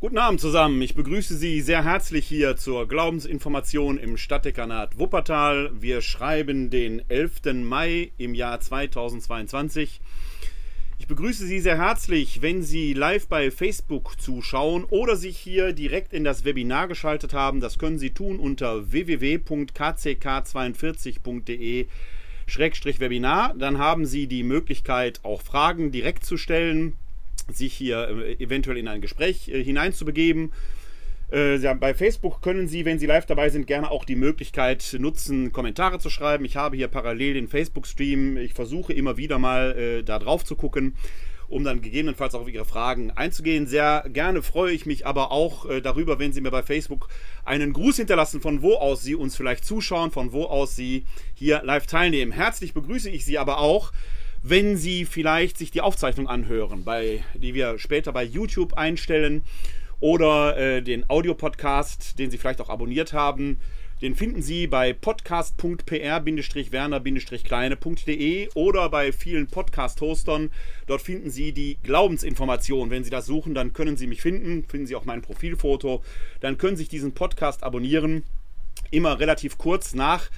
Guten Abend zusammen. Ich begrüße Sie sehr herzlich hier zur Glaubensinformation im Stadtdekanat Wuppertal. Wir schreiben den 11. Mai im Jahr 2022. Ich begrüße Sie sehr herzlich, wenn Sie live bei Facebook zuschauen oder sich hier direkt in das Webinar geschaltet haben. Das können Sie tun unter www.kck42.de-webinar. Dann haben Sie die Möglichkeit, auch Fragen direkt zu stellen sich hier äh, eventuell in ein Gespräch äh, hineinzubegeben. Äh, bei Facebook können Sie, wenn Sie live dabei sind, gerne auch die Möglichkeit nutzen, Kommentare zu schreiben. Ich habe hier parallel den Facebook-Stream. Ich versuche immer wieder mal da drauf zu gucken, um dann gegebenenfalls auch auf Ihre Fragen einzugehen. Sehr gerne freue ich mich aber auch darüber, wenn Sie mir bei Facebook einen Gruß hinterlassen, von wo aus Sie uns vielleicht zuschauen, von wo aus Sie hier live teilnehmen. Herzlich begrüße ich Sie aber auch wenn Sie vielleicht sich die Aufzeichnung anhören, bei, die wir später bei YouTube einstellen oder äh, den Audiopodcast, den Sie vielleicht auch abonniert haben. Den finden Sie bei podcast.pr-werner-kleine.de oder bei vielen Podcast-Hostern. Dort finden Sie die Glaubensinformation. Wenn Sie das suchen, dann können Sie mich finden, finden Sie auch mein Profilfoto. Dann können Sie sich diesen Podcast abonnieren. Immer relativ kurz nach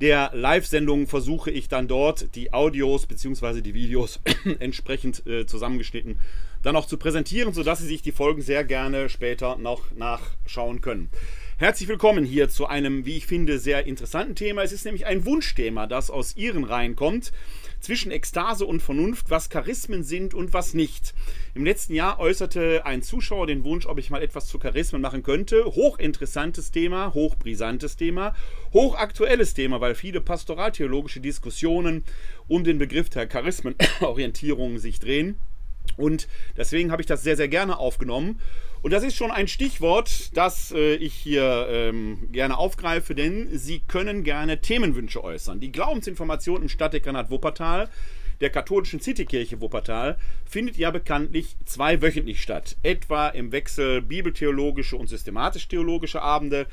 der Live-Sendung versuche ich dann dort die Audios bzw. die Videos entsprechend äh, zusammengeschnitten dann auch zu präsentieren, sodass Sie sich die Folgen sehr gerne später noch nachschauen können. Herzlich willkommen hier zu einem, wie ich finde, sehr interessanten Thema. Es ist nämlich ein Wunschthema, das aus Ihren Reihen kommt zwischen Ekstase und Vernunft, was Charismen sind und was nicht. Im letzten Jahr äußerte ein Zuschauer den Wunsch, ob ich mal etwas zu Charismen machen könnte. Hochinteressantes Thema, hochbrisantes Thema, hochaktuelles Thema, weil viele pastoraltheologische Diskussionen um den Begriff der Charismenorientierung sich drehen. Und deswegen habe ich das sehr, sehr gerne aufgenommen. Und das ist schon ein Stichwort, das äh, ich hier ähm, gerne aufgreife, denn Sie können gerne Themenwünsche äußern. Die Glaubensinformation im Stadtdekanat Wuppertal der katholischen Citykirche Wuppertal findet ja bekanntlich zweiwöchentlich statt. Etwa im Wechsel bibeltheologische und systematisch-theologische Abende.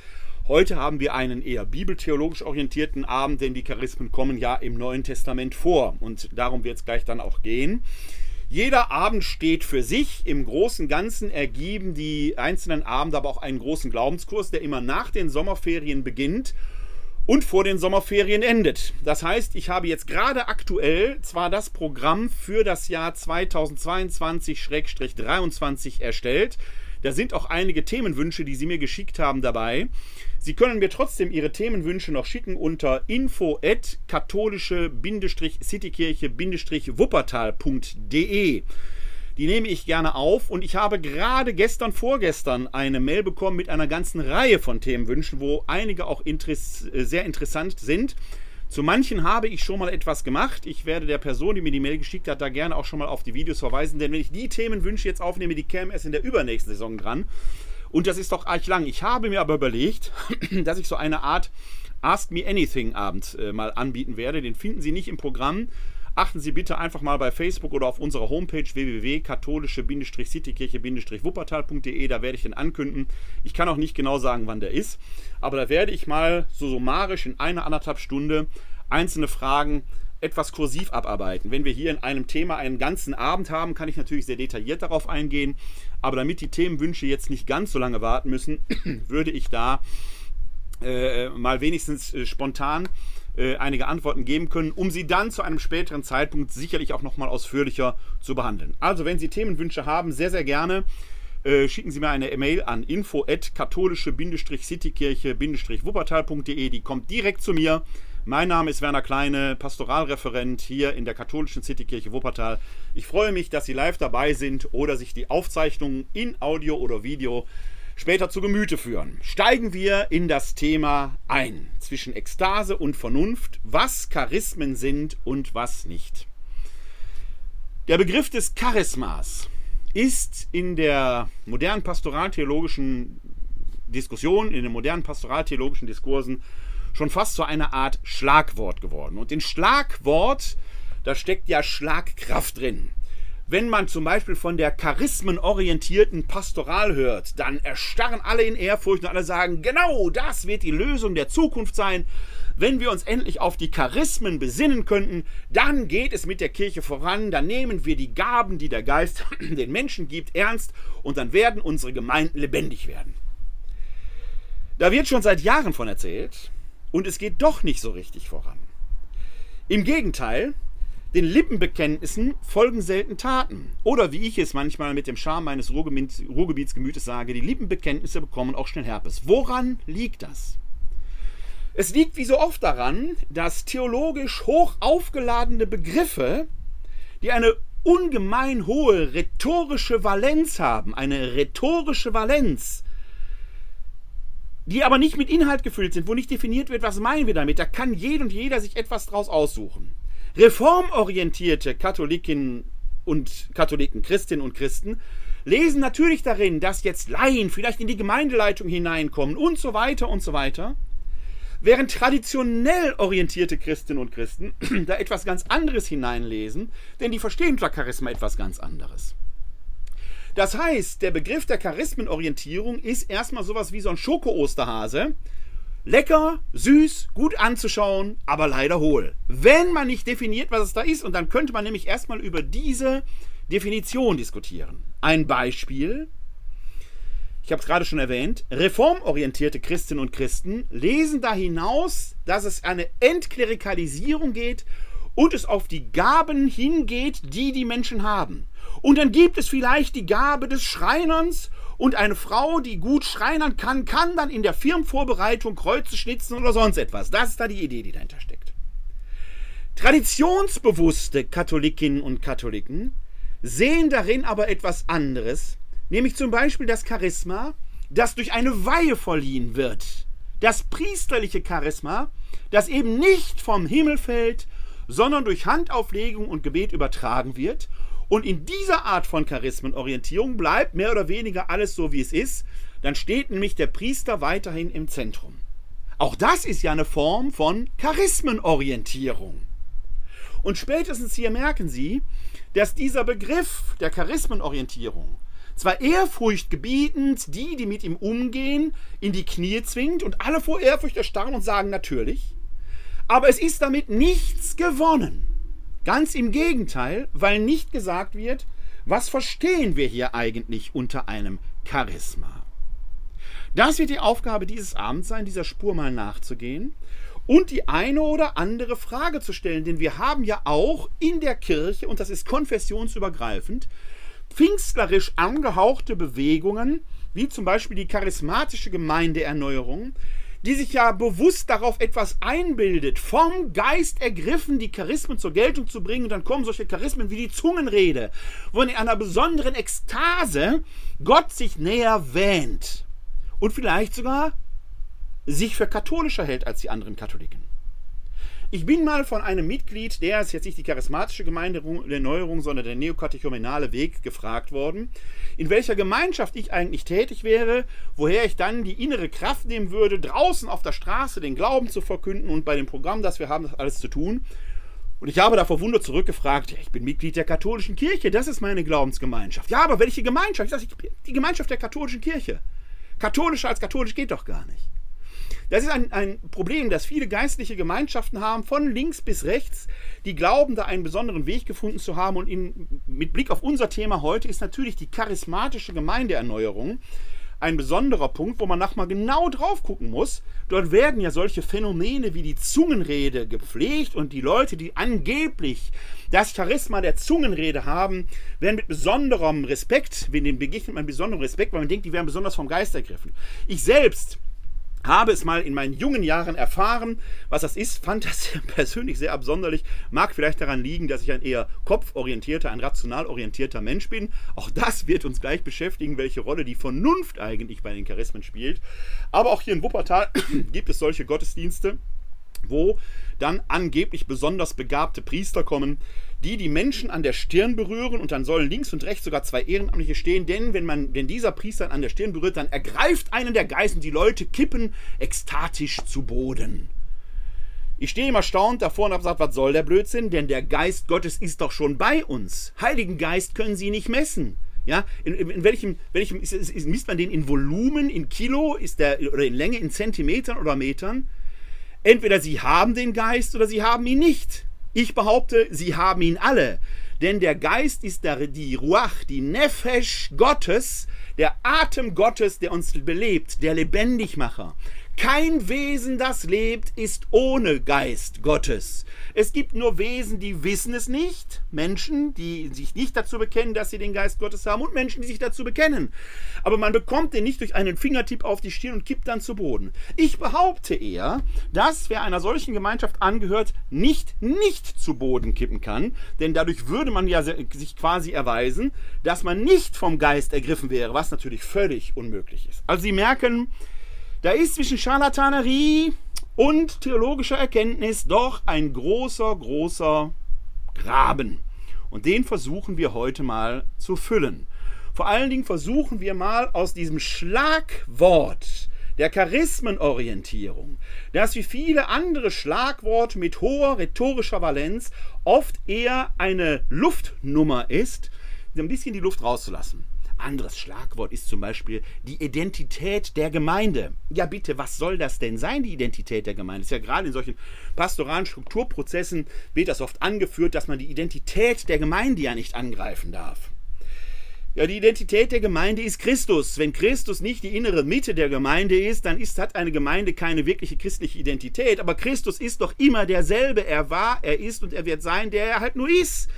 Heute haben wir einen eher bibeltheologisch orientierten Abend, denn die Charismen kommen ja im Neuen Testament vor. Und darum wird es gleich dann auch gehen. Jeder Abend steht für sich. Im großen Ganzen ergeben die einzelnen Abende aber auch einen großen Glaubenskurs, der immer nach den Sommerferien beginnt und vor den Sommerferien endet. Das heißt, ich habe jetzt gerade aktuell zwar das Programm für das Jahr 2022-23 erstellt, da sind auch einige Themenwünsche, die Sie mir geschickt haben, dabei. Sie können mir trotzdem Ihre Themenwünsche noch schicken unter info at katholische-citykirche-wuppertal.de. Die nehme ich gerne auf und ich habe gerade gestern, vorgestern eine Mail bekommen mit einer ganzen Reihe von Themenwünschen, wo einige auch interess äh, sehr interessant sind. Zu manchen habe ich schon mal etwas gemacht. Ich werde der Person, die mir die Mail geschickt hat, da gerne auch schon mal auf die Videos verweisen, denn wenn ich die Themenwünsche jetzt aufnehme, die kämen erst in der übernächsten Saison dran. Und das ist doch arg lang. Ich habe mir aber überlegt, dass ich so eine Art Ask Me Anything Abend äh, mal anbieten werde. Den finden Sie nicht im Programm. Achten Sie bitte einfach mal bei Facebook oder auf unserer Homepage www.katholische-citykirche-wuppertal.de. Da werde ich den ankündigen. Ich kann auch nicht genau sagen, wann der ist. Aber da werde ich mal so summarisch in einer anderthalb Stunde einzelne Fragen etwas kursiv abarbeiten. Wenn wir hier in einem Thema einen ganzen Abend haben, kann ich natürlich sehr detailliert darauf eingehen. Aber damit die Themenwünsche jetzt nicht ganz so lange warten müssen, würde ich da äh, mal wenigstens äh, spontan äh, einige Antworten geben können, um sie dann zu einem späteren Zeitpunkt sicherlich auch nochmal ausführlicher zu behandeln. Also, wenn Sie Themenwünsche haben, sehr, sehr gerne. Äh, schicken Sie mir eine E-Mail an info at katholische-citykirche-wuppertal.de. Die kommt direkt zu mir. Mein Name ist Werner Kleine, Pastoralreferent hier in der katholischen Citykirche Wuppertal. Ich freue mich, dass Sie live dabei sind oder sich die Aufzeichnungen in Audio oder Video später zu Gemüte führen. Steigen wir in das Thema ein. Zwischen Ekstase und Vernunft, was Charismen sind und was nicht. Der Begriff des Charismas ist in der modernen pastoraltheologischen Diskussion, in den modernen pastoraltheologischen Diskursen schon fast zu einer Art Schlagwort geworden. Und in Schlagwort, da steckt ja Schlagkraft drin. Wenn man zum Beispiel von der charismenorientierten Pastoral hört, dann erstarren alle in Ehrfurcht und alle sagen, genau das wird die Lösung der Zukunft sein. Wenn wir uns endlich auf die Charismen besinnen könnten, dann geht es mit der Kirche voran, dann nehmen wir die Gaben, die der Geist den Menschen gibt, ernst und dann werden unsere Gemeinden lebendig werden. Da wird schon seit Jahren von erzählt und es geht doch nicht so richtig voran. Im Gegenteil, den Lippenbekenntnissen folgen selten Taten. Oder wie ich es manchmal mit dem Charme meines Ruhrgebietsgemütes sage, die Lippenbekenntnisse bekommen auch schnell Herpes. Woran liegt das? Es liegt wie so oft daran, dass theologisch hoch aufgeladene Begriffe, die eine ungemein hohe rhetorische Valenz haben, eine rhetorische Valenz, die aber nicht mit Inhalt gefüllt sind, wo nicht definiert wird, was meinen wir damit. Da kann jeder und jeder sich etwas draus aussuchen. Reformorientierte Katholikinnen und Katholiken, Christinnen und Christen, lesen natürlich darin, dass jetzt Laien vielleicht in die Gemeindeleitung hineinkommen und so weiter und so weiter. Während traditionell orientierte Christinnen und Christen da etwas ganz anderes hineinlesen, denn die verstehen unter Charisma etwas ganz anderes. Das heißt, der Begriff der Charismenorientierung ist erstmal sowas wie so ein Schoko-Osterhase, Lecker, süß, gut anzuschauen, aber leider hohl. Wenn man nicht definiert, was es da ist, und dann könnte man nämlich erstmal über diese Definition diskutieren. Ein Beispiel, ich habe es gerade schon erwähnt, reformorientierte Christinnen und Christen lesen da hinaus, dass es eine Entklerikalisierung geht und es auf die Gaben hingeht, die die Menschen haben. Und dann gibt es vielleicht die Gabe des Schreinerns und eine Frau, die gut schreinern kann, kann dann in der Firmenvorbereitung Kreuze schnitzen oder sonst etwas. Das ist da die Idee, die dahinter steckt. Traditionsbewusste Katholikinnen und Katholiken sehen darin aber etwas anderes, nämlich zum Beispiel das Charisma, das durch eine Weihe verliehen wird. Das priesterliche Charisma, das eben nicht vom Himmel fällt, sondern durch Handauflegung und Gebet übertragen wird und in dieser Art von Charismenorientierung bleibt mehr oder weniger alles so, wie es ist. Dann steht nämlich der Priester weiterhin im Zentrum. Auch das ist ja eine Form von Charismenorientierung. Und spätestens hier merken Sie, dass dieser Begriff der Charismenorientierung zwar ehrfurchtgebietend die, die mit ihm umgehen, in die Knie zwingt und alle vor Ehrfurcht erstarren und sagen natürlich, aber es ist damit nichts gewonnen. Ganz im Gegenteil, weil nicht gesagt wird, was verstehen wir hier eigentlich unter einem Charisma. Das wird die Aufgabe dieses Abends sein, dieser Spur mal nachzugehen und die eine oder andere Frage zu stellen, denn wir haben ja auch in der Kirche, und das ist konfessionsübergreifend, pfingstlerisch angehauchte Bewegungen, wie zum Beispiel die charismatische Gemeindeerneuerung, die sich ja bewusst darauf etwas einbildet, vom Geist ergriffen, die Charismen zur Geltung zu bringen. Und dann kommen solche Charismen wie die Zungenrede, wo in einer besonderen Ekstase Gott sich näher wähnt und vielleicht sogar sich für katholischer hält als die anderen Katholiken. Ich bin mal von einem Mitglied, der ist jetzt nicht die charismatische Gemeindeerneuerung, sondern der neokatechumenale Weg gefragt worden, in welcher Gemeinschaft ich eigentlich tätig wäre, woher ich dann die innere Kraft nehmen würde, draußen auf der Straße den Glauben zu verkünden und bei dem Programm, das wir haben, das alles zu tun. Und ich habe da verwundert zurückgefragt, ja, ich bin Mitglied der katholischen Kirche, das ist meine Glaubensgemeinschaft. Ja, aber welche Gemeinschaft? Ich sage, die Gemeinschaft der katholischen Kirche. Katholischer als katholisch geht doch gar nicht. Das ist ein, ein Problem, das viele geistliche Gemeinschaften haben, von links bis rechts, die glauben, da einen besonderen Weg gefunden zu haben. Und in, mit Blick auf unser Thema heute ist natürlich die charismatische Gemeindeerneuerung ein besonderer Punkt, wo man nochmal genau drauf gucken muss. Dort werden ja solche Phänomene wie die Zungenrede gepflegt und die Leute, die angeblich das Charisma der Zungenrede haben, werden mit besonderem Respekt, wenn denen begegnet man besonderem Respekt, weil man denkt, die werden besonders vom Geist ergriffen. Ich selbst habe es mal in meinen jungen Jahren erfahren, was das ist, fand das persönlich sehr absonderlich, mag vielleicht daran liegen, dass ich ein eher kopforientierter, ein rational orientierter Mensch bin. Auch das wird uns gleich beschäftigen, welche Rolle die Vernunft eigentlich bei den Charismen spielt. Aber auch hier in Wuppertal gibt es solche Gottesdienste, wo dann angeblich besonders begabte Priester kommen, die die Menschen an der Stirn berühren und dann sollen links und rechts sogar zwei Ehrenamtliche stehen, denn wenn man, wenn dieser Priester an der Stirn berührt, dann ergreift einen der Geist und die Leute kippen ekstatisch zu Boden. Ich stehe immer erstaunt davor und habe gesagt, was soll der Blödsinn? Denn der Geist Gottes ist doch schon bei uns. Heiligen Geist können Sie nicht messen. Ja, in, in welchem, welchem ist, ist, ist, misst man den in Volumen, in Kilo, ist der oder in Länge, in Zentimetern oder Metern? Entweder Sie haben den Geist oder Sie haben ihn nicht. Ich behaupte, Sie haben ihn alle. Denn der Geist ist der, die Ruach, die Nefesh Gottes, der Atem Gottes, der uns belebt, der Lebendigmacher. Kein Wesen, das lebt, ist ohne Geist Gottes. Es gibt nur Wesen, die wissen es nicht, Menschen, die sich nicht dazu bekennen, dass sie den Geist Gottes haben, und Menschen, die sich dazu bekennen. Aber man bekommt den nicht durch einen Fingertipp auf die Stirn und kippt dann zu Boden. Ich behaupte eher, dass wer einer solchen Gemeinschaft angehört, nicht nicht zu Boden kippen kann, denn dadurch würde man ja sich quasi erweisen, dass man nicht vom Geist ergriffen wäre, was natürlich völlig unmöglich ist. Also Sie merken, da ist zwischen Scharlatanerie und theologischer Erkenntnis doch ein großer, großer Graben. Und den versuchen wir heute mal zu füllen. Vor allen Dingen versuchen wir mal aus diesem Schlagwort der Charismenorientierung, das wie viele andere Schlagworte mit hoher rhetorischer Valenz oft eher eine Luftnummer ist, ein bisschen die Luft rauszulassen. Anderes Schlagwort ist zum Beispiel die Identität der Gemeinde. Ja, bitte, was soll das denn sein, die Identität der Gemeinde? Das ist ja gerade in solchen pastoralen Strukturprozessen wird das oft angeführt, dass man die Identität der Gemeinde ja nicht angreifen darf. Ja, die Identität der Gemeinde ist Christus. Wenn Christus nicht die innere Mitte der Gemeinde ist, dann ist, hat eine Gemeinde keine wirkliche christliche Identität. Aber Christus ist doch immer derselbe. Er war, er ist und er wird sein, der er halt nur ist.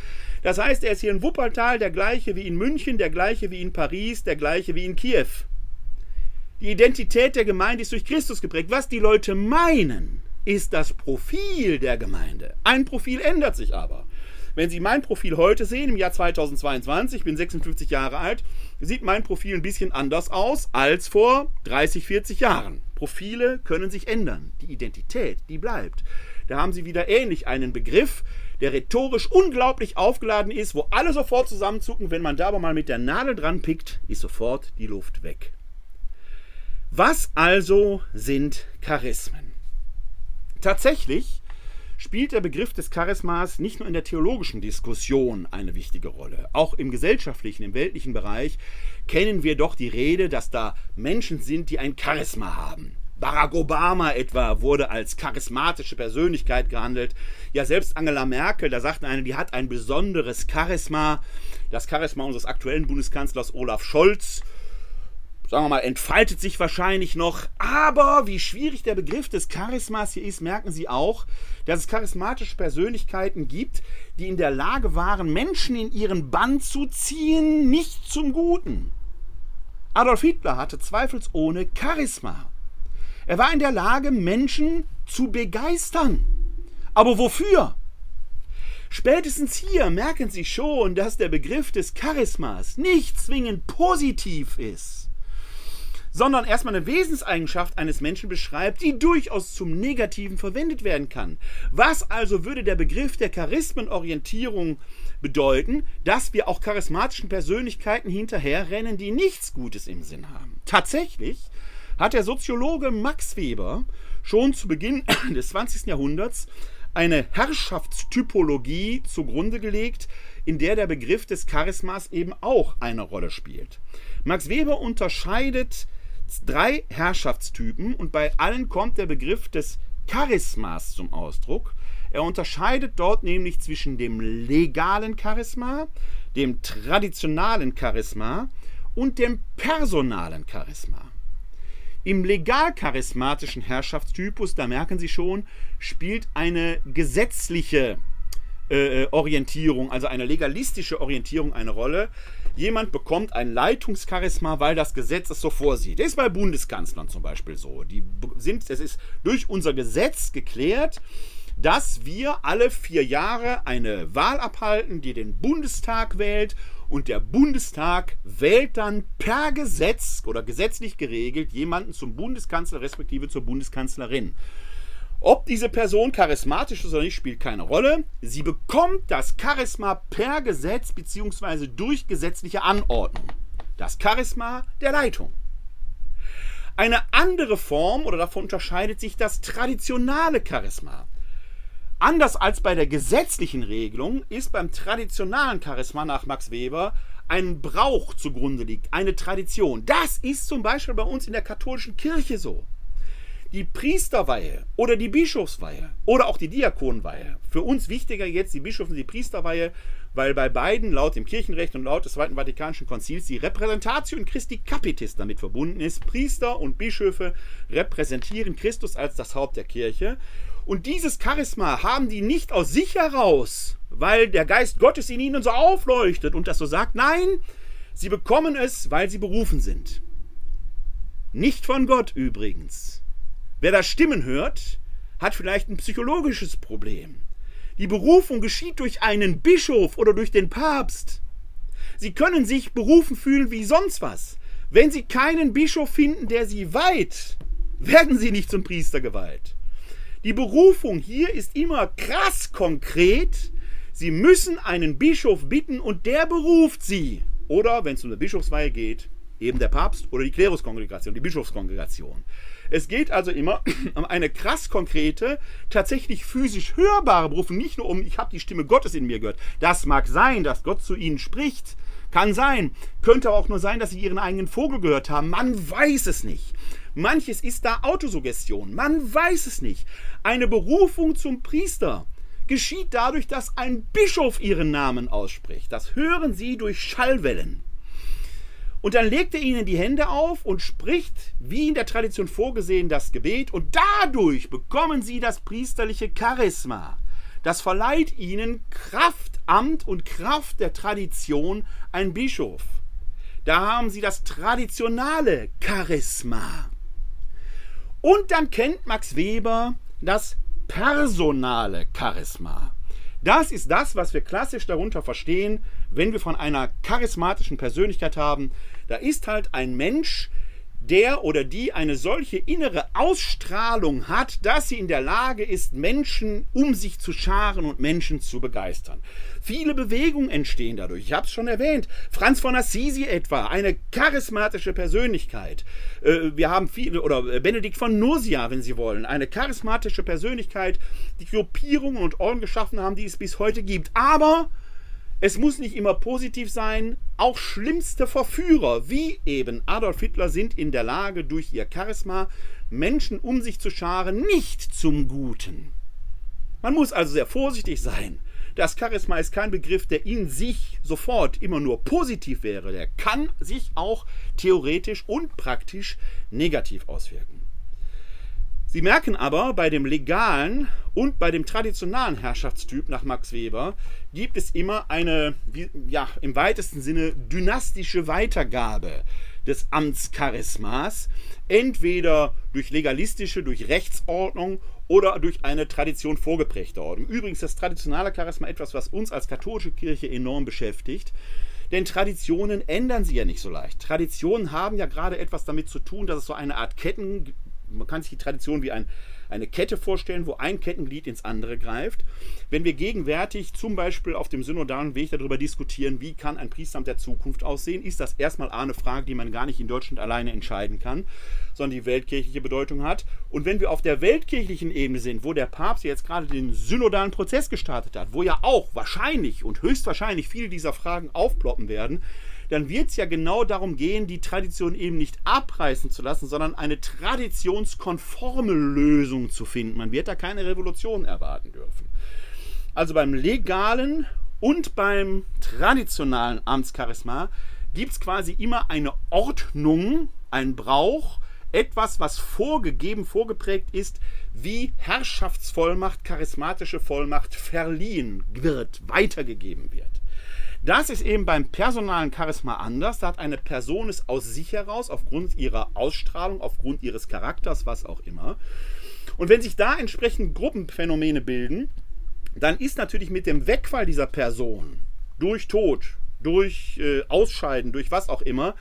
Das heißt, er ist hier in Wuppertal der gleiche wie in München, der gleiche wie in Paris, der gleiche wie in Kiew. Die Identität der Gemeinde ist durch Christus geprägt. Was die Leute meinen, ist das Profil der Gemeinde. Ein Profil ändert sich aber. Wenn Sie mein Profil heute sehen, im Jahr 2022, ich bin 56 Jahre alt, sieht mein Profil ein bisschen anders aus als vor 30, 40 Jahren. Profile können sich ändern. Die Identität, die bleibt. Da haben Sie wieder ähnlich einen Begriff, der rhetorisch unglaublich aufgeladen ist, wo alle sofort zusammenzucken. Wenn man da aber mal mit der Nadel dran pickt, ist sofort die Luft weg. Was also sind Charismen? Tatsächlich spielt der Begriff des Charismas nicht nur in der theologischen Diskussion eine wichtige Rolle. Auch im gesellschaftlichen, im weltlichen Bereich kennen wir doch die Rede, dass da Menschen sind, die ein Charisma haben. Barack Obama etwa wurde als charismatische Persönlichkeit gehandelt. Ja, selbst Angela Merkel, da sagt eine, die hat ein besonderes Charisma. Das Charisma unseres aktuellen Bundeskanzlers Olaf Scholz, sagen wir mal, entfaltet sich wahrscheinlich noch. Aber wie schwierig der Begriff des Charismas hier ist, merken Sie auch, dass es charismatische Persönlichkeiten gibt, die in der Lage waren, Menschen in ihren Bann zu ziehen, nicht zum Guten. Adolf Hitler hatte zweifelsohne Charisma. Er war in der Lage, Menschen zu begeistern. Aber wofür? Spätestens hier merken Sie schon, dass der Begriff des Charismas nicht zwingend positiv ist, sondern erstmal eine Wesenseigenschaft eines Menschen beschreibt, die durchaus zum Negativen verwendet werden kann. Was also würde der Begriff der Charismenorientierung bedeuten, dass wir auch charismatischen Persönlichkeiten hinterherrennen, die nichts Gutes im Sinn haben? Tatsächlich hat der Soziologe Max Weber schon zu Beginn des 20. Jahrhunderts eine Herrschaftstypologie zugrunde gelegt, in der der Begriff des Charismas eben auch eine Rolle spielt. Max Weber unterscheidet drei Herrschaftstypen und bei allen kommt der Begriff des Charismas zum Ausdruck. Er unterscheidet dort nämlich zwischen dem legalen Charisma, dem traditionalen Charisma und dem personalen Charisma. Im legal-charismatischen Herrschaftstypus, da merken Sie schon, spielt eine gesetzliche äh, äh, Orientierung, also eine legalistische Orientierung eine Rolle. Jemand bekommt ein Leitungscharisma, weil das Gesetz es so vorsieht. Das ist bei Bundeskanzlern zum Beispiel so. Die sind, es ist durch unser Gesetz geklärt, dass wir alle vier Jahre eine Wahl abhalten, die den Bundestag wählt und der Bundestag wählt dann per Gesetz oder gesetzlich geregelt jemanden zum Bundeskanzler respektive zur Bundeskanzlerin. Ob diese Person charismatisch ist oder nicht, spielt keine Rolle. Sie bekommt das Charisma per Gesetz bzw. durch gesetzliche Anordnung. Das Charisma der Leitung. Eine andere Form oder davon unterscheidet sich das traditionale Charisma. Anders als bei der gesetzlichen Regelung ist beim traditionalen Charisma nach Max Weber ein Brauch zugrunde liegt, eine Tradition. Das ist zum Beispiel bei uns in der katholischen Kirche so. Die Priesterweihe oder die Bischofsweihe oder auch die Diakonweihe. Für uns wichtiger jetzt die Bischofs- und die Priesterweihe, weil bei beiden laut dem Kirchenrecht und laut des Zweiten Vatikanischen Konzils die Repräsentation Christi Capitis damit verbunden ist. Priester und Bischöfe repräsentieren Christus als das Haupt der Kirche. Und dieses Charisma haben die nicht aus sich heraus, weil der Geist Gottes in ihnen so aufleuchtet und das so sagt. Nein, sie bekommen es, weil sie berufen sind. Nicht von Gott übrigens. Wer da Stimmen hört, hat vielleicht ein psychologisches Problem. Die Berufung geschieht durch einen Bischof oder durch den Papst. Sie können sich berufen fühlen wie sonst was. Wenn Sie keinen Bischof finden, der Sie weiht, werden Sie nicht zum Priester geweiht. Die Berufung hier ist immer krass konkret. Sie müssen einen Bischof bitten und der beruft sie. Oder, wenn es um eine Bischofsweihe geht, eben der Papst oder die Kleruskongregation, die Bischofskongregation. Es geht also immer um eine krass konkrete, tatsächlich physisch hörbare Berufung, nicht nur um, ich habe die Stimme Gottes in mir gehört. Das mag sein, dass Gott zu ihnen spricht. Kann sein. Könnte auch nur sein, dass sie ihren eigenen Vogel gehört haben. Man weiß es nicht. Manches ist da Autosuggestion. Man weiß es nicht. Eine Berufung zum Priester geschieht dadurch, dass ein Bischof ihren Namen ausspricht. Das hören sie durch Schallwellen. Und dann legt er ihnen die Hände auf und spricht, wie in der Tradition vorgesehen, das Gebet. Und dadurch bekommen sie das priesterliche Charisma. Das verleiht ihnen Kraft, Amt und Kraft der Tradition ein Bischof. Da haben sie das traditionale Charisma. Und dann kennt Max Weber das personale Charisma. Das ist das, was wir klassisch darunter verstehen, wenn wir von einer charismatischen Persönlichkeit haben. Da ist halt ein Mensch, der oder die eine solche innere Ausstrahlung hat, dass sie in der Lage ist, Menschen um sich zu scharen und Menschen zu begeistern. Viele Bewegungen entstehen dadurch. Ich habe es schon erwähnt. Franz von Assisi etwa, eine charismatische Persönlichkeit. Äh, wir haben viele, oder Benedikt von Nursia, wenn Sie wollen, eine charismatische Persönlichkeit, die Gruppierungen und Orden geschaffen haben, die es bis heute gibt. Aber es muss nicht immer positiv sein. Auch schlimmste Verführer, wie eben Adolf Hitler, sind in der Lage, durch ihr Charisma Menschen um sich zu scharen, nicht zum Guten. Man muss also sehr vorsichtig sein. Das Charisma ist kein Begriff, der in sich sofort immer nur positiv wäre. Der kann sich auch theoretisch und praktisch negativ auswirken. Sie merken aber, bei dem legalen und bei dem traditionalen Herrschaftstyp nach Max Weber gibt es immer eine, ja, im weitesten Sinne dynastische Weitergabe des Amtscharismas, entweder durch legalistische, durch Rechtsordnung oder durch eine Tradition vorgeprägte Ordnung. Übrigens das traditionale Charisma etwas, was uns als katholische Kirche enorm beschäftigt. Denn Traditionen ändern sie ja nicht so leicht. Traditionen haben ja gerade etwas damit zu tun, dass es so eine Art Ketten, man kann sich die Tradition wie ein, eine Kette vorstellen, wo ein Kettenglied ins andere greift. Wenn wir gegenwärtig zum Beispiel auf dem synodalen Weg darüber diskutieren, wie kann ein Priesteramt der Zukunft aussehen, ist das erstmal eine Frage, die man gar nicht in Deutschland alleine entscheiden kann, sondern die weltkirchliche Bedeutung hat. Und wenn wir auf der weltkirchlichen Ebene sind, wo der Papst jetzt gerade den synodalen Prozess gestartet hat, wo ja auch wahrscheinlich und höchstwahrscheinlich viele dieser Fragen aufploppen werden, dann wird es ja genau darum gehen, die Tradition eben nicht abreißen zu lassen, sondern eine traditionskonforme Lösung zu finden. Man wird da keine Revolution erwarten dürfen. Also beim legalen und beim traditionalen Amtscharisma gibt es quasi immer eine Ordnung, ein Brauch, etwas, was vorgegeben, vorgeprägt ist, wie Herrschaftsvollmacht, charismatische Vollmacht verliehen wird, weitergegeben wird. Das ist eben beim personalen Charisma anders. Da hat eine Person es aus sich heraus, aufgrund ihrer Ausstrahlung, aufgrund ihres Charakters, was auch immer. Und wenn sich da entsprechend Gruppenphänomene bilden, dann ist natürlich mit dem Wegfall dieser Person durch Tod, durch äh, Ausscheiden, durch was auch immer,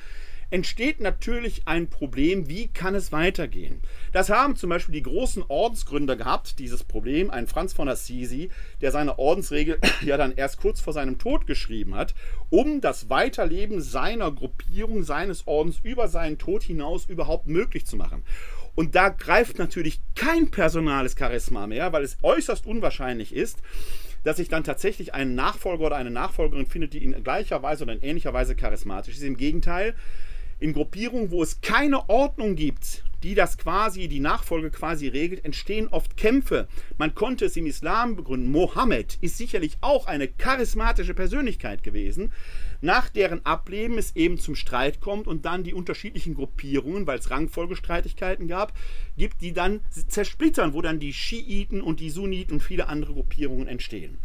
entsteht natürlich ein Problem, wie kann es weitergehen? Das haben zum Beispiel die großen Ordensgründer gehabt, dieses Problem, ein Franz von Assisi, der seine Ordensregel ja dann erst kurz vor seinem Tod geschrieben hat, um das Weiterleben seiner Gruppierung, seines Ordens über seinen Tod hinaus überhaupt möglich zu machen. Und da greift natürlich kein personales Charisma mehr, weil es äußerst unwahrscheinlich ist, dass sich dann tatsächlich ein Nachfolger oder eine Nachfolgerin findet, die in gleicher Weise oder in ähnlicher Weise charismatisch ist. Im Gegenteil, in Gruppierungen, wo es keine Ordnung gibt, die das quasi, die Nachfolge quasi regelt, entstehen oft Kämpfe. Man konnte es im Islam begründen. Mohammed ist sicherlich auch eine charismatische Persönlichkeit gewesen, nach deren Ableben es eben zum Streit kommt und dann die unterschiedlichen Gruppierungen, weil es Rangfolgestreitigkeiten gab, gibt, die dann zersplittern, wo dann die Schiiten und die Sunniten und viele andere Gruppierungen entstehen.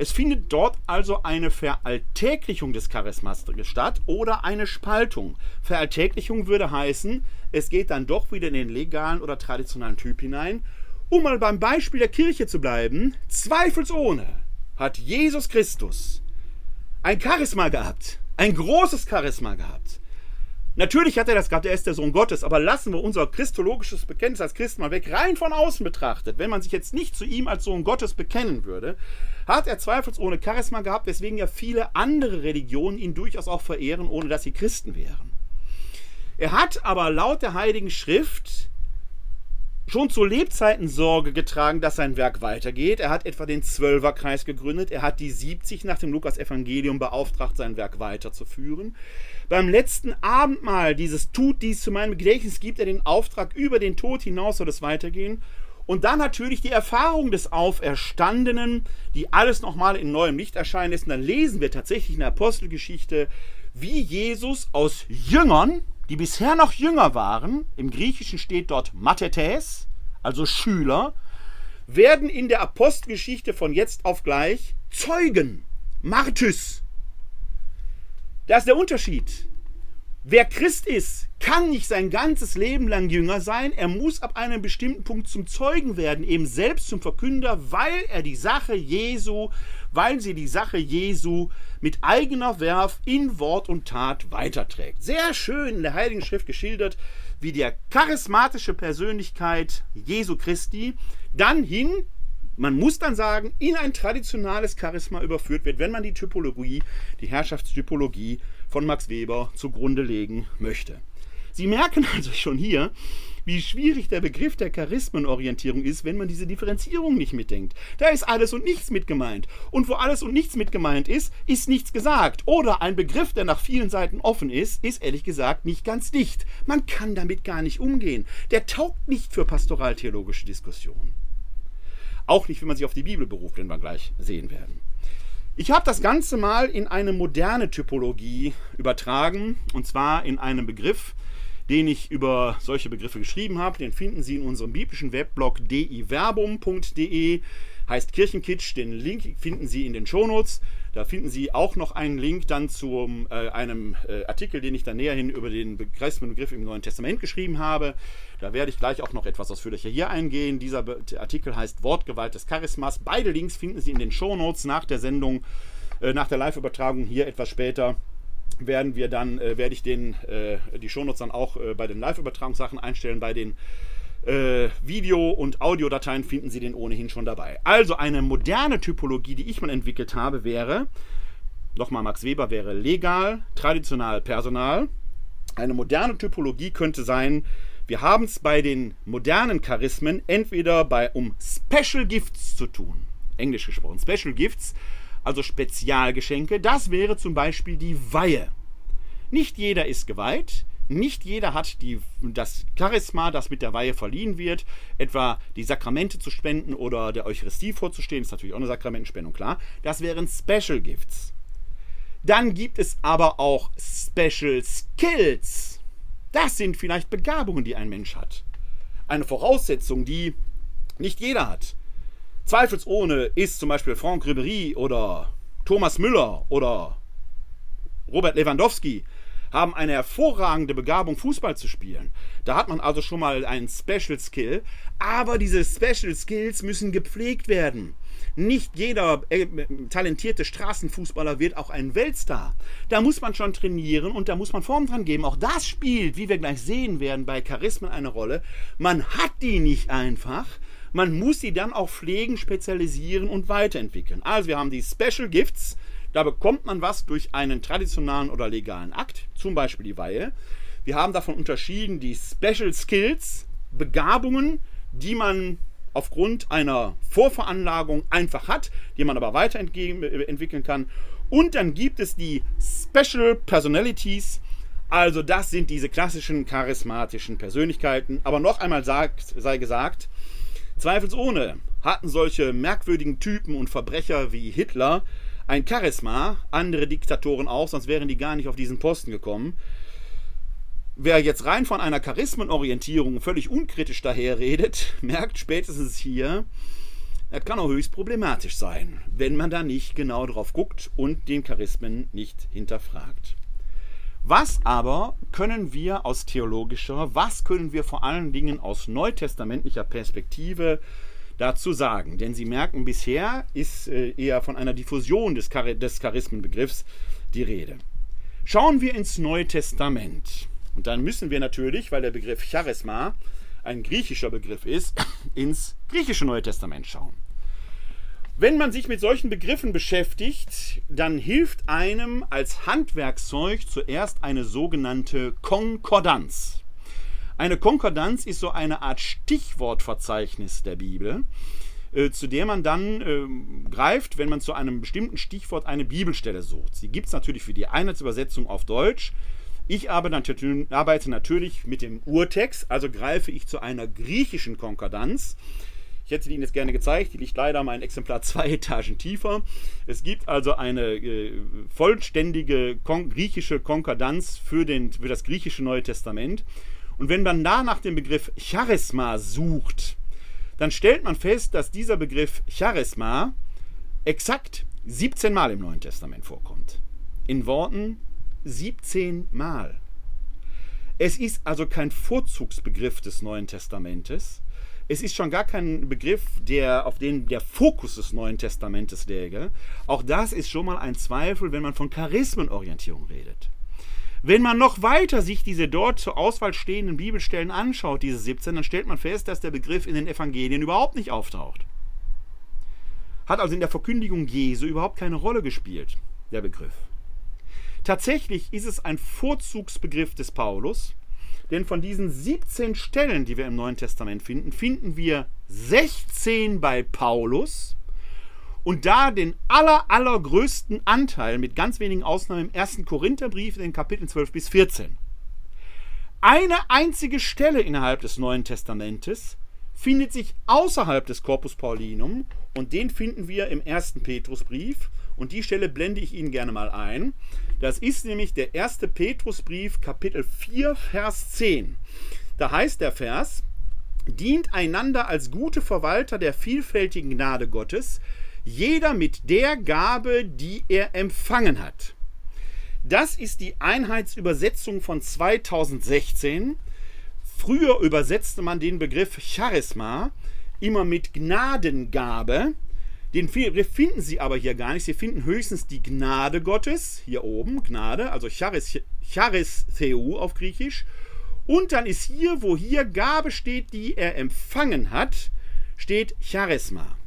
Es findet dort also eine Veralltäglichung des Charismas statt oder eine Spaltung. Veralltäglichung würde heißen, es geht dann doch wieder in den legalen oder traditionellen Typ hinein. Um mal beim Beispiel der Kirche zu bleiben, zweifelsohne hat Jesus Christus ein Charisma gehabt, ein großes Charisma gehabt. Natürlich hat er das gehabt, er ist der Sohn Gottes, aber lassen wir unser christologisches Bekenntnis als Christ mal weg, rein von außen betrachtet. Wenn man sich jetzt nicht zu ihm als Sohn Gottes bekennen würde, hat er zweifelsohne Charisma gehabt, weswegen ja viele andere Religionen ihn durchaus auch verehren, ohne dass sie Christen wären. Er hat aber laut der Heiligen Schrift schon zu Lebzeiten Sorge getragen, dass sein Werk weitergeht. Er hat etwa den Zwölferkreis gegründet. Er hat die 70 nach dem Lukas-Evangelium beauftragt, sein Werk weiterzuführen. Beim letzten Abendmahl, dieses Tut dies zu meinem Gedächtnis, gibt er den Auftrag, über den Tod hinaus soll es weitergehen. Und dann natürlich die Erfahrung des Auferstandenen, die alles nochmal in neuem Licht erscheinen lässt. Und dann lesen wir tatsächlich in der Apostelgeschichte, wie Jesus aus Jüngern, die bisher noch Jünger waren, im Griechischen steht dort Mathetes, also Schüler, werden in der Apostelgeschichte von jetzt auf gleich Zeugen, Martys. Das ist der Unterschied. Wer Christ ist, kann nicht sein ganzes Leben lang Jünger sein. Er muss ab einem bestimmten Punkt zum Zeugen werden, eben selbst zum Verkünder, weil er die Sache Jesu, weil sie die Sache Jesu mit eigener Werf in Wort und Tat weiterträgt. Sehr schön in der Heiligen Schrift geschildert, wie der charismatische Persönlichkeit Jesu Christi dann hin, man muss dann sagen, in ein traditionales Charisma überführt wird, wenn man die Typologie, die Herrschaftstypologie von Max Weber zugrunde legen möchte. Sie merken also schon hier, wie schwierig der Begriff der Charismenorientierung ist, wenn man diese Differenzierung nicht mitdenkt. Da ist alles und nichts mit gemeint. Und wo alles und nichts mit gemeint ist, ist nichts gesagt. Oder ein Begriff, der nach vielen Seiten offen ist, ist ehrlich gesagt nicht ganz dicht. Man kann damit gar nicht umgehen. Der taugt nicht für pastoraltheologische Diskussionen. Auch nicht, wenn man sich auf die Bibel beruft, wenn wir gleich sehen werden. Ich habe das Ganze mal in eine moderne Typologie übertragen, und zwar in einen Begriff, den ich über solche Begriffe geschrieben habe. Den finden Sie in unserem biblischen Webblog diverbum.de. Heißt Kirchenkitsch. Den Link finden Sie in den Shownotes. Da finden Sie auch noch einen Link dann zu äh, einem äh, Artikel, den ich dann näher hin über den Begriff im Neuen Testament geschrieben habe. Da werde ich gleich auch noch etwas ausführlicher hier eingehen. Dieser Artikel heißt Wortgewalt des Charismas. Beide Links finden Sie in den Shownotes nach der Sendung, äh, nach der Live-Übertragung hier etwas später werden wir dann, äh, werde ich den, äh, die Shownotes dann auch äh, bei den Live-Übertragungssachen einstellen. Bei den äh, Video- und Audiodateien finden Sie den ohnehin schon dabei. Also eine moderne Typologie, die ich mal entwickelt habe, wäre, nochmal Max Weber wäre legal, traditional, personal. Eine moderne Typologie könnte sein, wir haben es bei den modernen Charismen entweder bei, um Special Gifts zu tun, englisch gesprochen, Special Gifts, also Spezialgeschenke. Das wäre zum Beispiel die Weihe. Nicht jeder ist geweiht, nicht jeder hat die, das Charisma, das mit der Weihe verliehen wird, etwa die Sakramente zu spenden oder der Eucharistie vorzustehen, ist natürlich auch eine Sakramentenspendung, klar. Das wären Special Gifts. Dann gibt es aber auch Special Skills. Das sind vielleicht Begabungen, die ein Mensch hat. Eine Voraussetzung, die nicht jeder hat. Zweifelsohne ist zum Beispiel Franck Ribéry oder Thomas Müller oder Robert Lewandowski haben eine hervorragende Begabung, Fußball zu spielen. Da hat man also schon mal einen Special Skill. Aber diese Special Skills müssen gepflegt werden. Nicht jeder äh, talentierte Straßenfußballer wird auch ein Weltstar. Da muss man schon trainieren und da muss man Form dran geben. Auch das spielt, wie wir gleich sehen werden, bei Charismen eine Rolle. Man hat die nicht einfach, man muss sie dann auch pflegen, spezialisieren und weiterentwickeln. Also wir haben die Special Gifts. Da bekommt man was durch einen traditionellen oder legalen Akt, zum Beispiel die Weihe. Wir haben davon unterschieden die Special Skills. Begabungen, die man aufgrund einer Vorveranlagung einfach hat, die man aber weiterentwickeln kann. Und dann gibt es die Special Personalities, also das sind diese klassischen charismatischen Persönlichkeiten. Aber noch einmal sagt, sei gesagt, zweifelsohne hatten solche merkwürdigen Typen und Verbrecher wie Hitler ein Charisma, andere Diktatoren auch, sonst wären die gar nicht auf diesen Posten gekommen. Wer jetzt rein von einer Charismenorientierung völlig unkritisch daherredet, merkt spätestens hier, das kann auch höchst problematisch sein, wenn man da nicht genau drauf guckt und den Charismen nicht hinterfragt. Was aber können wir aus theologischer, was können wir vor allen Dingen aus neutestamentlicher Perspektive dazu sagen? Denn Sie merken, bisher ist äh, eher von einer Diffusion des, Char des Charismenbegriffs die Rede. Schauen wir ins Neue Testament. Und dann müssen wir natürlich, weil der Begriff Charisma ein griechischer Begriff ist, ins griechische Neue Testament schauen. Wenn man sich mit solchen Begriffen beschäftigt, dann hilft einem als Handwerkszeug zuerst eine sogenannte Konkordanz. Eine Konkordanz ist so eine Art Stichwortverzeichnis der Bibel, äh, zu der man dann äh, greift, wenn man zu einem bestimmten Stichwort eine Bibelstelle sucht. Sie gibt es natürlich für die Einheitsübersetzung auf Deutsch, ich arbeite natürlich mit dem Urtext, also greife ich zu einer griechischen Konkordanz. Ich hätte Ihnen jetzt gerne gezeigt, die liegt leider mein Exemplar zwei Etagen tiefer. Es gibt also eine äh, vollständige kon griechische Konkordanz für, den, für das griechische Neue Testament. Und wenn man da nach dem Begriff Charisma sucht, dann stellt man fest, dass dieser Begriff Charisma exakt 17 Mal im Neuen Testament vorkommt. In Worten 17 Mal. Es ist also kein Vorzugsbegriff des Neuen Testamentes. Es ist schon gar kein Begriff, der, auf den der Fokus des Neuen Testamentes läge. Auch das ist schon mal ein Zweifel, wenn man von Charismenorientierung redet. Wenn man noch weiter sich diese dort zur Auswahl stehenden Bibelstellen anschaut, diese 17, dann stellt man fest, dass der Begriff in den Evangelien überhaupt nicht auftaucht. Hat also in der Verkündigung Jesu überhaupt keine Rolle gespielt, der Begriff. Tatsächlich ist es ein Vorzugsbegriff des Paulus, denn von diesen 17 Stellen, die wir im Neuen Testament finden, finden wir 16 bei Paulus und da den aller, allergrößten Anteil, mit ganz wenigen Ausnahmen, im ersten Korintherbrief in den Kapiteln 12 bis 14. Eine einzige Stelle innerhalb des Neuen Testamentes findet sich außerhalb des Corpus Paulinum und den finden wir im ersten Petrusbrief und die Stelle blende ich Ihnen gerne mal ein. Das ist nämlich der erste Petrusbrief, Kapitel 4, Vers 10. Da heißt der Vers, dient einander als gute Verwalter der vielfältigen Gnade Gottes, jeder mit der Gabe, die er empfangen hat. Das ist die Einheitsübersetzung von 2016. Früher übersetzte man den Begriff Charisma immer mit Gnadengabe. Den finden Sie aber hier gar nicht. Sie finden höchstens die Gnade Gottes, hier oben, Gnade, also Charis, Charis Theu auf Griechisch. Und dann ist hier, wo hier Gabe steht, die er empfangen hat, steht Charisma.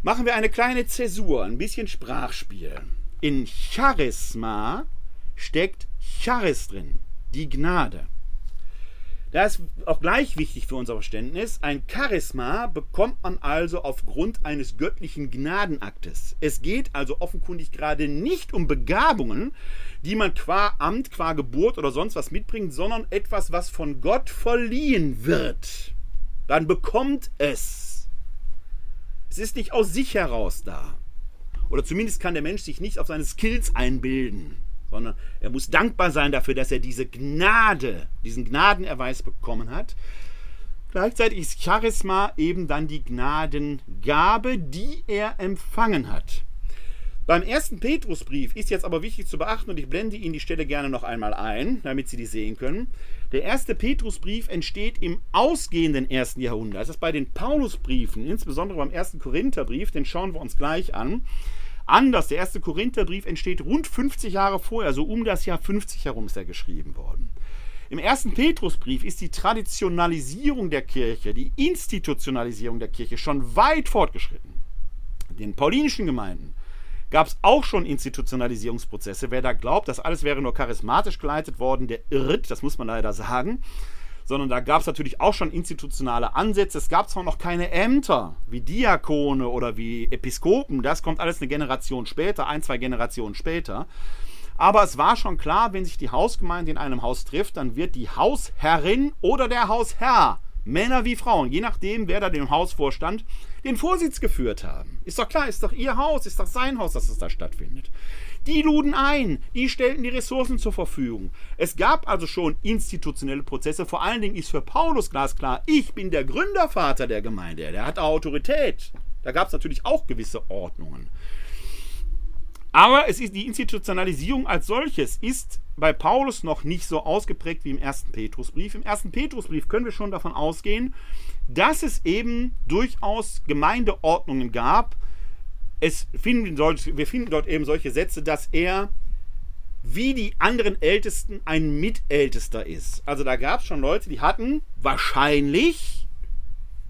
Machen wir eine kleine Zäsur, ein bisschen Sprachspiel. In Charisma steckt Charis drin, die Gnade. Da ist auch gleich wichtig für unser Verständnis, ein Charisma bekommt man also aufgrund eines göttlichen Gnadenaktes. Es geht also offenkundig gerade nicht um Begabungen, die man qua Amt, qua Geburt oder sonst was mitbringt, sondern etwas, was von Gott verliehen wird. Dann bekommt es. Es ist nicht aus sich heraus da. Oder zumindest kann der Mensch sich nicht auf seine Skills einbilden sondern er muss dankbar sein dafür, dass er diese Gnade, diesen Gnadenerweis bekommen hat. Gleichzeitig ist Charisma eben dann die Gnadengabe, die er empfangen hat. Beim ersten Petrusbrief ist jetzt aber wichtig zu beachten, und ich blende Ihnen die Stelle gerne noch einmal ein, damit Sie die sehen können. Der erste Petrusbrief entsteht im ausgehenden ersten Jahrhundert. Das ist bei den Paulusbriefen, insbesondere beim ersten Korintherbrief, den schauen wir uns gleich an anders. Der erste Korintherbrief entsteht rund 50 Jahre vorher, so um das Jahr 50 herum ist er geschrieben worden. Im ersten Petrusbrief ist die Traditionalisierung der Kirche, die Institutionalisierung der Kirche schon weit fortgeschritten. Den paulinischen Gemeinden gab es auch schon Institutionalisierungsprozesse. Wer da glaubt, das alles wäre nur charismatisch geleitet worden, der irrt, das muss man leider sagen sondern da gab es natürlich auch schon institutionale Ansätze. Es gab zwar noch keine Ämter wie Diakone oder wie Episkopen, das kommt alles eine Generation später, ein, zwei Generationen später. Aber es war schon klar, wenn sich die Hausgemeinde in einem Haus trifft, dann wird die Hausherrin oder der Hausherr, Männer wie Frauen, je nachdem, wer da dem Haus vorstand, den Vorsitz geführt haben. Ist doch klar, ist doch ihr Haus, ist doch sein Haus, dass es da stattfindet. Die luden ein, die stellten die Ressourcen zur Verfügung. Es gab also schon institutionelle Prozesse. Vor allen Dingen ist für Paulus glasklar, ich bin der Gründervater der Gemeinde, der hat Autorität. Da gab es natürlich auch gewisse Ordnungen. Aber es ist die Institutionalisierung als solches ist bei Paulus noch nicht so ausgeprägt wie im ersten Petrusbrief. Im ersten Petrusbrief können wir schon davon ausgehen, dass es eben durchaus Gemeindeordnungen gab, es finden, wir finden dort eben solche Sätze, dass er wie die anderen Ältesten ein Mitältester ist. Also da gab es schon Leute, die hatten wahrscheinlich,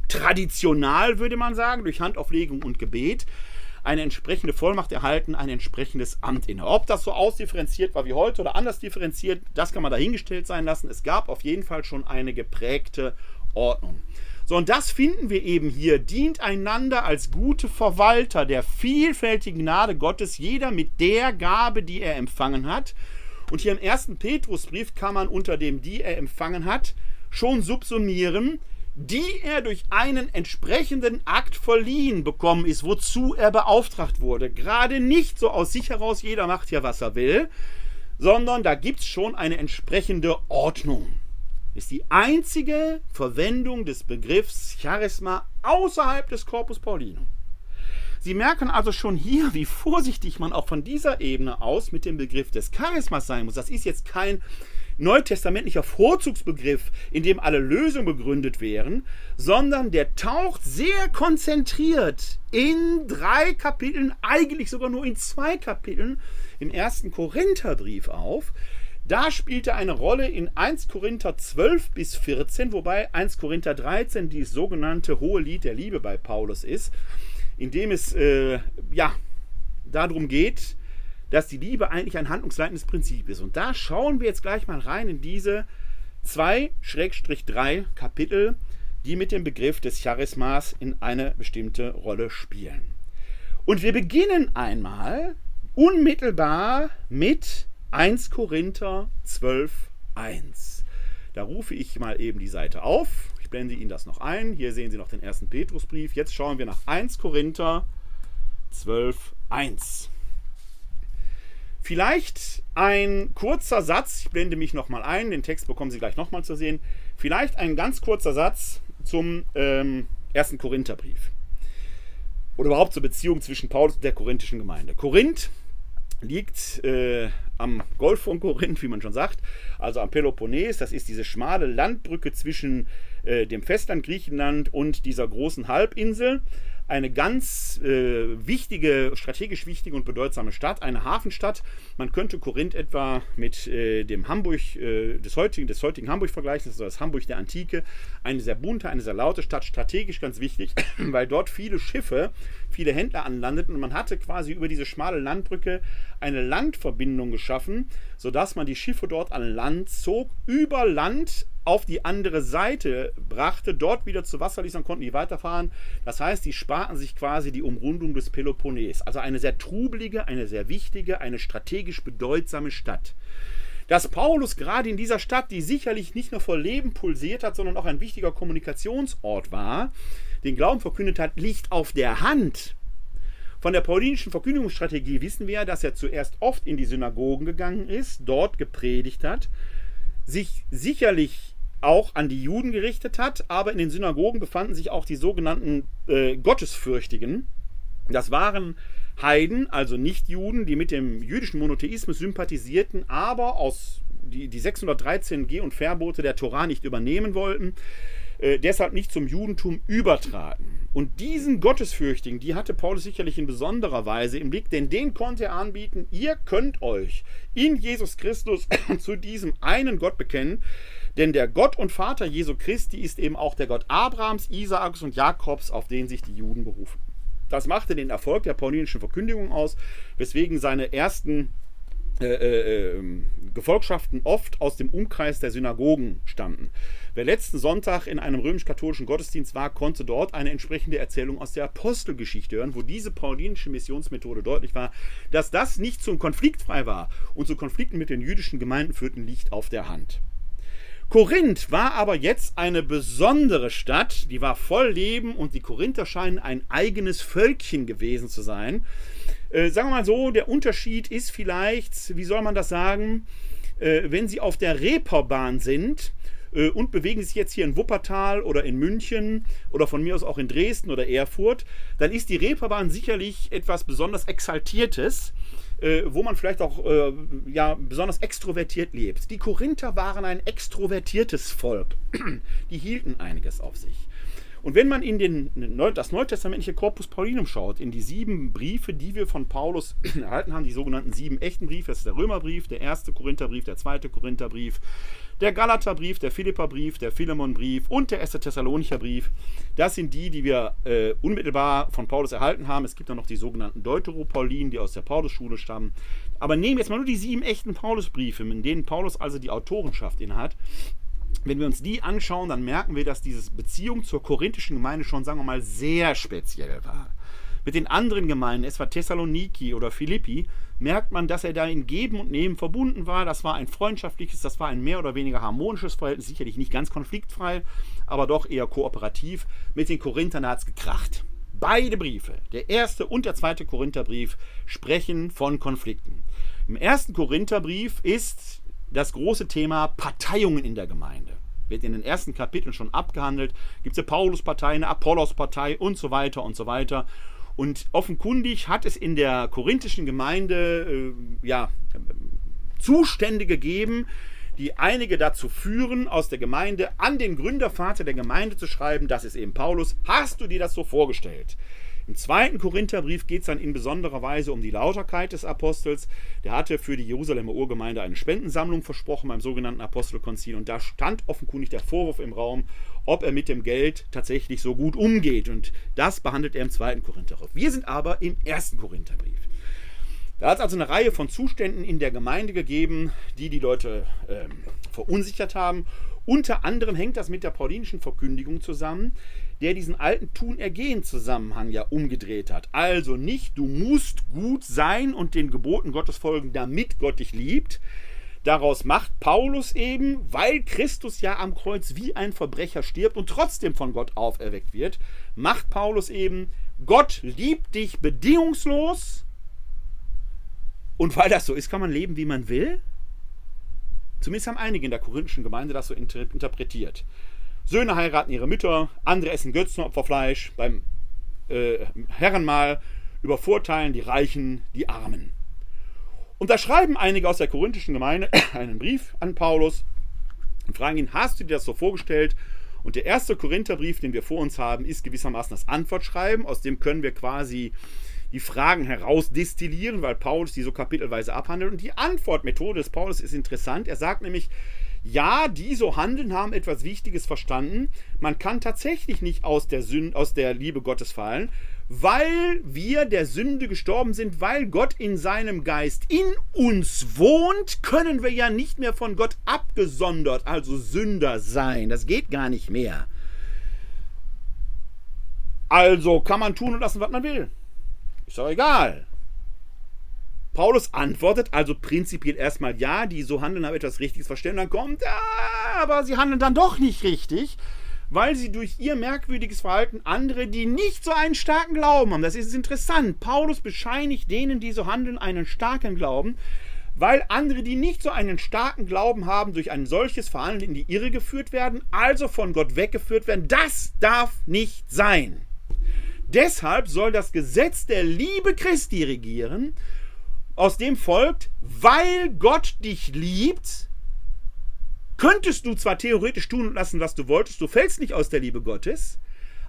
traditional würde man sagen, durch Handauflegung und Gebet, eine entsprechende Vollmacht erhalten, ein entsprechendes Amt inne. Ob das so ausdifferenziert war wie heute oder anders differenziert, das kann man dahingestellt sein lassen. Es gab auf jeden Fall schon eine geprägte Ordnung. So, und das finden wir eben hier. Dient einander als gute Verwalter der vielfältigen Gnade Gottes, jeder mit der Gabe, die er empfangen hat. Und hier im ersten Petrusbrief kann man unter dem, die er empfangen hat, schon subsumieren, die er durch einen entsprechenden Akt verliehen bekommen ist, wozu er beauftragt wurde. Gerade nicht so aus sich heraus, jeder macht ja, was er will, sondern da gibt es schon eine entsprechende Ordnung ist die einzige Verwendung des Begriffs Charisma außerhalb des Corpus Paulinum. Sie merken also schon hier, wie vorsichtig man auch von dieser Ebene aus mit dem Begriff des Charismas sein muss. Das ist jetzt kein neutestamentlicher Vorzugsbegriff, in dem alle Lösungen begründet wären, sondern der taucht sehr konzentriert in drei Kapiteln, eigentlich sogar nur in zwei Kapiteln im ersten Korintherbrief auf. Da spielt er eine Rolle in 1 Korinther 12 bis 14, wobei 1 Korinther 13 die sogenannte hohe Lied der Liebe bei Paulus ist, in dem es äh, ja darum geht, dass die Liebe eigentlich ein handlungsleitendes Prinzip ist. Und da schauen wir jetzt gleich mal rein in diese 2-3 Kapitel, die mit dem Begriff des Charismas in eine bestimmte Rolle spielen. Und wir beginnen einmal unmittelbar mit 1 Korinther 12, 1. Da rufe ich mal eben die Seite auf. Ich blende Ihnen das noch ein. Hier sehen Sie noch den ersten Petrusbrief. Jetzt schauen wir nach 1 Korinther 12, 1. Vielleicht ein kurzer Satz, ich blende mich nochmal ein, den Text bekommen Sie gleich nochmal zu sehen. Vielleicht ein ganz kurzer Satz zum ähm, ersten Korintherbrief. Oder überhaupt zur Beziehung zwischen Paulus und der korinthischen Gemeinde. Korinth liegt äh, am Golf von Korinth, wie man schon sagt, also am Peloponnes. Das ist diese schmale Landbrücke zwischen äh, dem Festland Griechenland und dieser großen Halbinsel eine ganz äh, wichtige, strategisch wichtige und bedeutsame Stadt, eine Hafenstadt. Man könnte Korinth etwa mit äh, dem Hamburg äh, des heutigen, des heutigen Hamburg vergleichen, ist das Hamburg der Antike. Eine sehr bunte, eine sehr laute Stadt, strategisch ganz wichtig, weil dort viele Schiffe, viele Händler anlandeten und man hatte quasi über diese schmale Landbrücke eine Landverbindung geschaffen, sodass man die Schiffe dort an Land zog, über Land auf die andere Seite brachte, dort wieder zu Wasser ließ, dann konnten die weiterfahren. Das heißt, die sparten sich quasi die Umrundung des Peloponnes. Also eine sehr trubelige, eine sehr wichtige, eine strategisch bedeutsame Stadt. Dass Paulus gerade in dieser Stadt, die sicherlich nicht nur vor Leben pulsiert hat, sondern auch ein wichtiger Kommunikationsort war, den Glauben verkündet hat, liegt auf der Hand. Von der paulinischen Verkündigungsstrategie wissen wir, dass er zuerst oft in die Synagogen gegangen ist, dort gepredigt hat, sich sicherlich auch an die Juden gerichtet hat, aber in den Synagogen befanden sich auch die sogenannten äh, Gottesfürchtigen. Das waren Heiden, also Nicht-Juden, die mit dem jüdischen Monotheismus sympathisierten, aber aus die, die 613 Geh- und Verbote der Torah nicht übernehmen wollten, äh, deshalb nicht zum Judentum übertraten. Und diesen Gottesfürchtigen, die hatte Paulus sicherlich in besonderer Weise im Blick, denn den konnte er anbieten, ihr könnt euch in Jesus Christus zu diesem einen Gott bekennen, denn der Gott und Vater Jesu Christi ist eben auch der Gott Abrahams, Isaaks und Jakobs, auf den sich die Juden berufen. Das machte den Erfolg der paulinischen Verkündigung aus, weswegen seine ersten äh, äh, ähm, Gefolgschaften oft aus dem Umkreis der Synagogen stammten. Wer letzten Sonntag in einem römisch-katholischen Gottesdienst war, konnte dort eine entsprechende Erzählung aus der Apostelgeschichte hören, wo diese paulinische Missionsmethode deutlich war, dass das nicht zum konfliktfrei war und zu Konflikten mit den jüdischen Gemeinden führten, liegt auf der Hand. Korinth war aber jetzt eine besondere Stadt, die war voll Leben und die Korinther scheinen ein eigenes Völkchen gewesen zu sein. Äh, sagen wir mal so, der Unterschied ist vielleicht, wie soll man das sagen, äh, wenn Sie auf der Reeperbahn sind äh, und bewegen sich jetzt hier in Wuppertal oder in München oder von mir aus auch in Dresden oder Erfurt, dann ist die Reeperbahn sicherlich etwas besonders Exaltiertes äh, wo man vielleicht auch äh, ja, besonders extrovertiert lebt. Die Korinther waren ein extrovertiertes Volk. Die hielten einiges auf sich. Und wenn man in den, das neutestamentliche Corpus Paulinum schaut, in die sieben Briefe, die wir von Paulus erhalten haben, die sogenannten sieben echten Briefe, das ist der Römerbrief, der erste Korintherbrief, der zweite Korintherbrief, der Galaterbrief, der Philipperbrief, der Philemonbrief und der erste Thessalonicher Brief, das sind die, die wir äh, unmittelbar von Paulus erhalten haben. Es gibt dann noch die sogenannten Deuteropaulinen, die aus der Paulusschule stammen. Aber nehmen jetzt mal nur die sieben echten Paulusbriefe, in denen Paulus also die Autorenschaft innehat. Wenn wir uns die anschauen, dann merken wir, dass diese Beziehung zur korinthischen Gemeinde schon, sagen wir mal, sehr speziell war. Mit den anderen Gemeinden, etwa Thessaloniki oder Philippi, merkt man, dass er da in Geben und Nehmen verbunden war. Das war ein freundschaftliches, das war ein mehr oder weniger harmonisches Verhältnis, sicherlich nicht ganz konfliktfrei, aber doch eher kooperativ. Mit den Korinthern hat es gekracht. Beide Briefe, der erste und der zweite Korintherbrief, sprechen von Konflikten. Im ersten Korintherbrief ist das große Thema Parteiungen in der Gemeinde. Wird in den ersten Kapiteln schon abgehandelt. Gibt es eine Pauluspartei, eine Apollos-Partei und so weiter und so weiter. Und offenkundig hat es in der korinthischen Gemeinde äh, ja, Zustände gegeben, die einige dazu führen, aus der Gemeinde an den Gründervater der Gemeinde zu schreiben, das ist eben Paulus, hast du dir das so vorgestellt? Im zweiten Korintherbrief geht es dann in besonderer Weise um die Lauterkeit des Apostels. Der hatte für die Jerusalemer Urgemeinde eine Spendensammlung versprochen beim sogenannten Apostelkonzil und da stand offenkundig der Vorwurf im Raum, ob er mit dem Geld tatsächlich so gut umgeht. Und das behandelt er im zweiten Korintherbrief. Wir sind aber im ersten Korintherbrief. Da hat es also eine Reihe von Zuständen in der Gemeinde gegeben, die die Leute ähm, verunsichert haben. Unter anderem hängt das mit der paulinischen Verkündigung zusammen, der diesen alten Tun-Ergehen-Zusammenhang ja umgedreht hat. Also nicht, du musst gut sein und den Geboten Gottes folgen, damit Gott dich liebt. Daraus macht Paulus eben, weil Christus ja am Kreuz wie ein Verbrecher stirbt und trotzdem von Gott auferweckt wird, macht Paulus eben, Gott liebt dich bedingungslos. Und weil das so ist, kann man leben, wie man will. Zumindest haben einige in der korinthischen Gemeinde das so interpretiert. Söhne heiraten ihre Mütter, andere essen Götzenopferfleisch, beim äh, Herrenmahl übervorteilen die Reichen die Armen. Und da schreiben einige aus der korinthischen Gemeinde einen Brief an Paulus und fragen ihn, hast du dir das so vorgestellt? Und der erste Korintherbrief, den wir vor uns haben, ist gewissermaßen das Antwortschreiben. Aus dem können wir quasi die Fragen herausdestillieren, weil Paulus die so kapitelweise abhandelt. Und die Antwortmethode des Paulus ist interessant. Er sagt nämlich, ja, die so handeln, haben etwas Wichtiges verstanden. Man kann tatsächlich nicht aus der, Sünde, aus der Liebe Gottes fallen, weil wir der Sünde gestorben sind, weil Gott in seinem Geist in uns wohnt, können wir ja nicht mehr von Gott abgesondert, also Sünder sein. Das geht gar nicht mehr. Also kann man tun und lassen, was man will. Ist doch egal. Paulus antwortet also prinzipiell erstmal ja, die so handeln, haben etwas Richtiges verstanden. Dann kommt, ja, aber sie handeln dann doch nicht richtig, weil sie durch ihr merkwürdiges Verhalten andere, die nicht so einen starken Glauben haben. Das ist interessant. Paulus bescheinigt denen, die so handeln, einen starken Glauben, weil andere, die nicht so einen starken Glauben haben, durch ein solches Verhandeln in die Irre geführt werden, also von Gott weggeführt werden. Das darf nicht sein. Deshalb soll das Gesetz der Liebe Christi regieren aus dem folgt, weil Gott dich liebt, könntest du zwar theoretisch tun und lassen, was du wolltest, du fällst nicht aus der Liebe Gottes,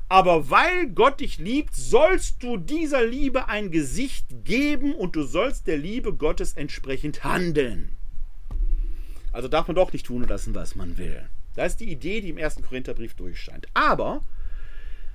aber weil Gott dich liebt, sollst du dieser Liebe ein Gesicht geben und du sollst der Liebe Gottes entsprechend handeln. Also darf man doch nicht tun und lassen, was man will. Das ist die Idee, die im ersten Korintherbrief durchscheint. Aber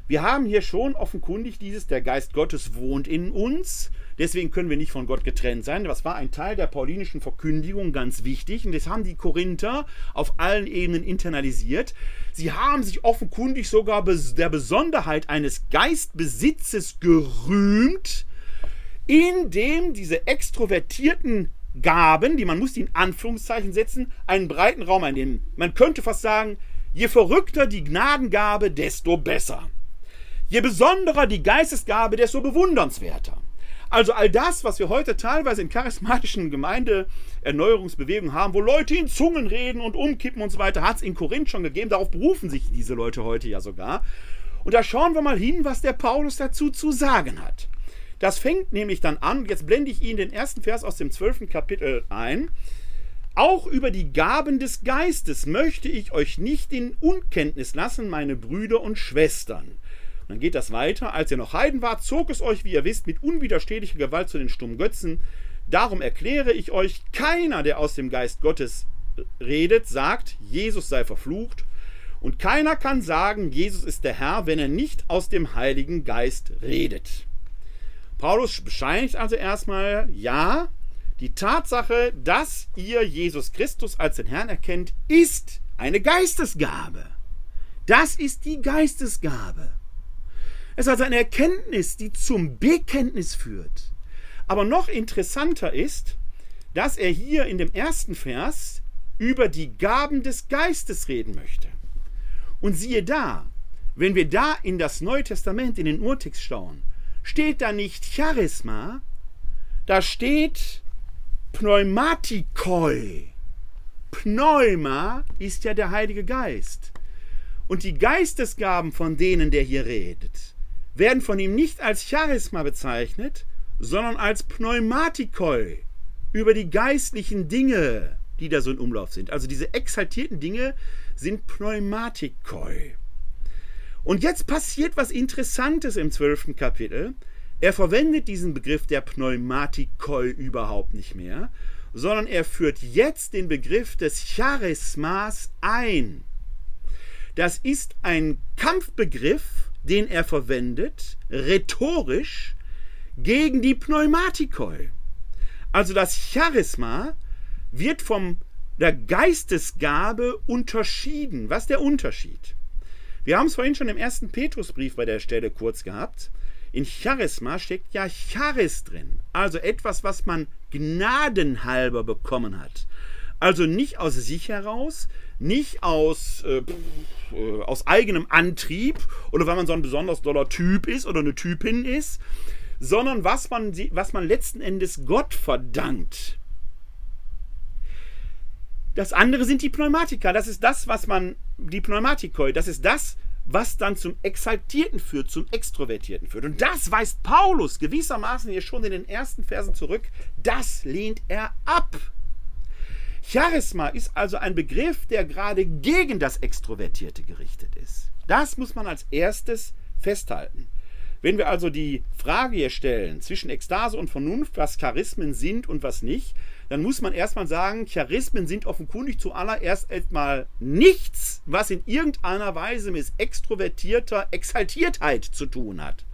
wir haben hier schon offenkundig dieses, der Geist Gottes wohnt in uns. Deswegen können wir nicht von Gott getrennt sein. Das war ein Teil der paulinischen Verkündigung ganz wichtig. Und das haben die Korinther auf allen Ebenen internalisiert. Sie haben sich offenkundig sogar der Besonderheit eines Geistbesitzes gerühmt, indem diese extrovertierten Gaben, die man muss in Anführungszeichen setzen, einen breiten Raum einnehmen. Man könnte fast sagen, je verrückter die Gnadengabe, desto besser. Je besonderer die Geistesgabe, desto bewundernswerter. Also all das, was wir heute teilweise in charismatischen Gemeindeerneuerungsbewegungen haben, wo Leute in Zungen reden und umkippen und so weiter, hat es in Korinth schon gegeben. Darauf berufen sich diese Leute heute ja sogar. Und da schauen wir mal hin, was der Paulus dazu zu sagen hat. Das fängt nämlich dann an, jetzt blende ich Ihnen den ersten Vers aus dem zwölften Kapitel ein. Auch über die Gaben des Geistes möchte ich euch nicht in Unkenntnis lassen, meine Brüder und Schwestern. Und dann geht das weiter. Als ihr noch Heiden wart, zog es euch, wie ihr wisst, mit unwiderstehlicher Gewalt zu den stummen Götzen. Darum erkläre ich euch, keiner, der aus dem Geist Gottes redet, sagt, Jesus sei verflucht. Und keiner kann sagen, Jesus ist der Herr, wenn er nicht aus dem Heiligen Geist redet. Paulus bescheinigt also erstmal, ja, die Tatsache, dass ihr Jesus Christus als den Herrn erkennt, ist eine Geistesgabe. Das ist die Geistesgabe. Es ist also eine Erkenntnis, die zum Bekenntnis führt. Aber noch interessanter ist, dass er hier in dem ersten Vers über die Gaben des Geistes reden möchte. Und siehe da, wenn wir da in das Neue Testament, in den Urtext schauen, steht da nicht Charisma, da steht Pneumatikoi. Pneuma ist ja der Heilige Geist. Und die Geistesgaben, von denen der hier redet, werden von ihm nicht als Charisma bezeichnet, sondern als Pneumatikoi über die geistlichen Dinge, die da so in Umlauf sind. Also diese exaltierten Dinge sind Pneumatikoi. Und jetzt passiert was Interessantes im zwölften Kapitel. Er verwendet diesen Begriff der Pneumatikoi überhaupt nicht mehr, sondern er führt jetzt den Begriff des Charismas ein. Das ist ein Kampfbegriff, den er verwendet, rhetorisch, gegen die Pneumatikoi. Also das Charisma wird von der Geistesgabe unterschieden. Was ist der Unterschied? Wir haben es vorhin schon im ersten Petrusbrief bei der Stelle kurz gehabt. In Charisma steckt ja Charis drin, also etwas, was man gnadenhalber bekommen hat. Also nicht aus sich heraus, nicht aus, äh, äh, aus eigenem Antrieb oder weil man so ein besonders doller Typ ist oder eine Typin ist, sondern was man, was man letzten Endes Gott verdankt. Das andere sind die Pneumatika. Das ist das, was man, die Pneumatikoi, das ist das, was dann zum Exaltierten führt, zum Extrovertierten führt. Und das weist Paulus gewissermaßen hier schon in den ersten Versen zurück. Das lehnt er ab. Charisma ist also ein Begriff, der gerade gegen das Extrovertierte gerichtet ist. Das muss man als erstes festhalten. Wenn wir also die Frage hier stellen zwischen Ekstase und Vernunft, was Charismen sind und was nicht, dann muss man erstmal sagen, Charismen sind offenkundig zuallererst erstmal nichts, was in irgendeiner Weise mit extrovertierter Exaltiertheit zu tun hat.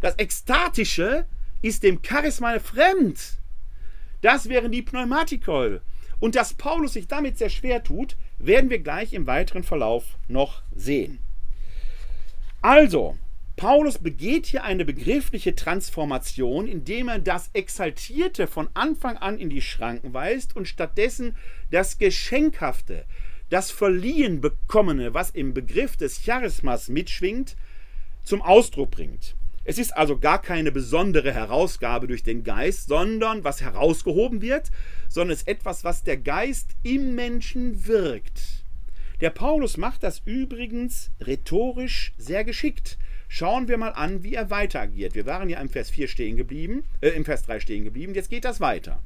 Das Ekstatische ist dem Charisma fremd. Das wären die Pneumatikol. Und dass Paulus sich damit sehr schwer tut, werden wir gleich im weiteren Verlauf noch sehen. Also, Paulus begeht hier eine begriffliche Transformation, indem er das Exaltierte von Anfang an in die Schranken weist und stattdessen das Geschenkhafte, das Verliehen bekommene, was im Begriff des Charismas mitschwingt, zum Ausdruck bringt. Es ist also gar keine besondere Herausgabe durch den Geist, sondern was herausgehoben wird, sondern es ist etwas, was der Geist im Menschen wirkt. Der Paulus macht das übrigens rhetorisch sehr geschickt. Schauen wir mal an, wie er weiter agiert. Wir waren ja im Vers 4 stehen geblieben, äh, im Vers 3 stehen geblieben. Jetzt geht das weiter.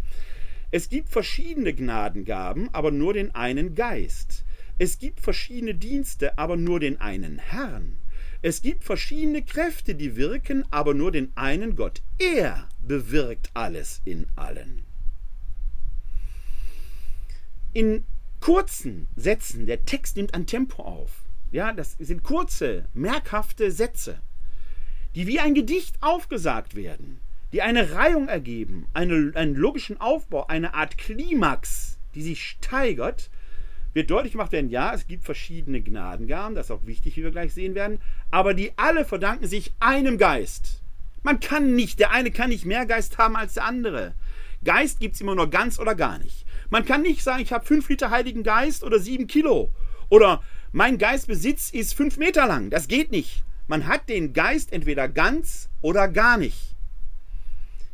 Es gibt verschiedene Gnadengaben, aber nur den einen Geist. Es gibt verschiedene Dienste, aber nur den einen Herrn. Es gibt verschiedene Kräfte, die wirken, aber nur den einen Gott. Er bewirkt alles in allen. In kurzen Sätzen, der Text nimmt ein Tempo auf, Ja, das sind kurze, merkhafte Sätze, die wie ein Gedicht aufgesagt werden, die eine Reihung ergeben, eine, einen logischen Aufbau, eine Art Klimax, die sich steigert, wird deutlich gemacht werden, ja, es gibt verschiedene Gnadengaben, das ist auch wichtig, wie wir gleich sehen werden, aber die alle verdanken sich einem Geist. Man kann nicht, der eine kann nicht mehr Geist haben als der andere. Geist gibt es immer nur ganz oder gar nicht. Man kann nicht sagen, ich habe fünf Liter Heiligen Geist oder sieben Kilo. Oder mein Geistbesitz ist fünf Meter lang. Das geht nicht. Man hat den Geist entweder ganz oder gar nicht.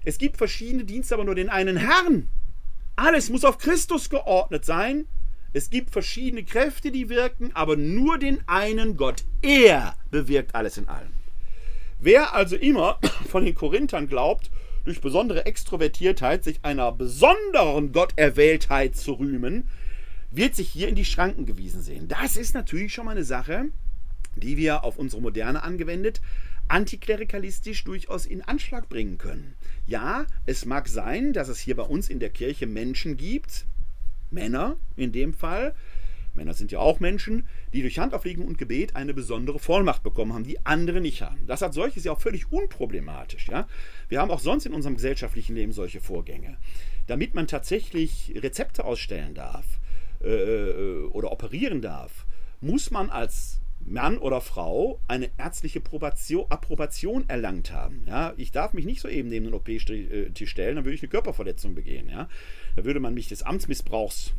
Es gibt verschiedene Dienste, aber nur den einen Herrn. Alles muss auf Christus geordnet sein. Es gibt verschiedene Kräfte, die wirken, aber nur den einen Gott. Er bewirkt alles in allem. Wer also immer von den Korinthern glaubt, durch besondere Extrovertiertheit sich einer besonderen Gotterwähltheit zu rühmen, wird sich hier in die Schranken gewiesen sehen. Das ist natürlich schon mal eine Sache, die wir auf unsere Moderne angewendet antiklerikalistisch durchaus in Anschlag bringen können. Ja, es mag sein, dass es hier bei uns in der Kirche Menschen gibt, Männer in dem Fall, Männer sind ja auch Menschen, die durch Handauflegen und Gebet eine besondere Vollmacht bekommen haben, die andere nicht haben. Das als solches ja auch völlig unproblematisch. Ja? Wir haben auch sonst in unserem gesellschaftlichen Leben solche Vorgänge. Damit man tatsächlich Rezepte ausstellen darf äh, äh oder operieren darf, muss man als Mann oder Frau eine ärztliche Probation, Approbation erlangt haben. Ja, ich darf mich nicht so eben neben den OP-Tisch äh, stellen, dann würde ich eine Körperverletzung begehen. Ja, da würde man mich des Amtsmissbrauchs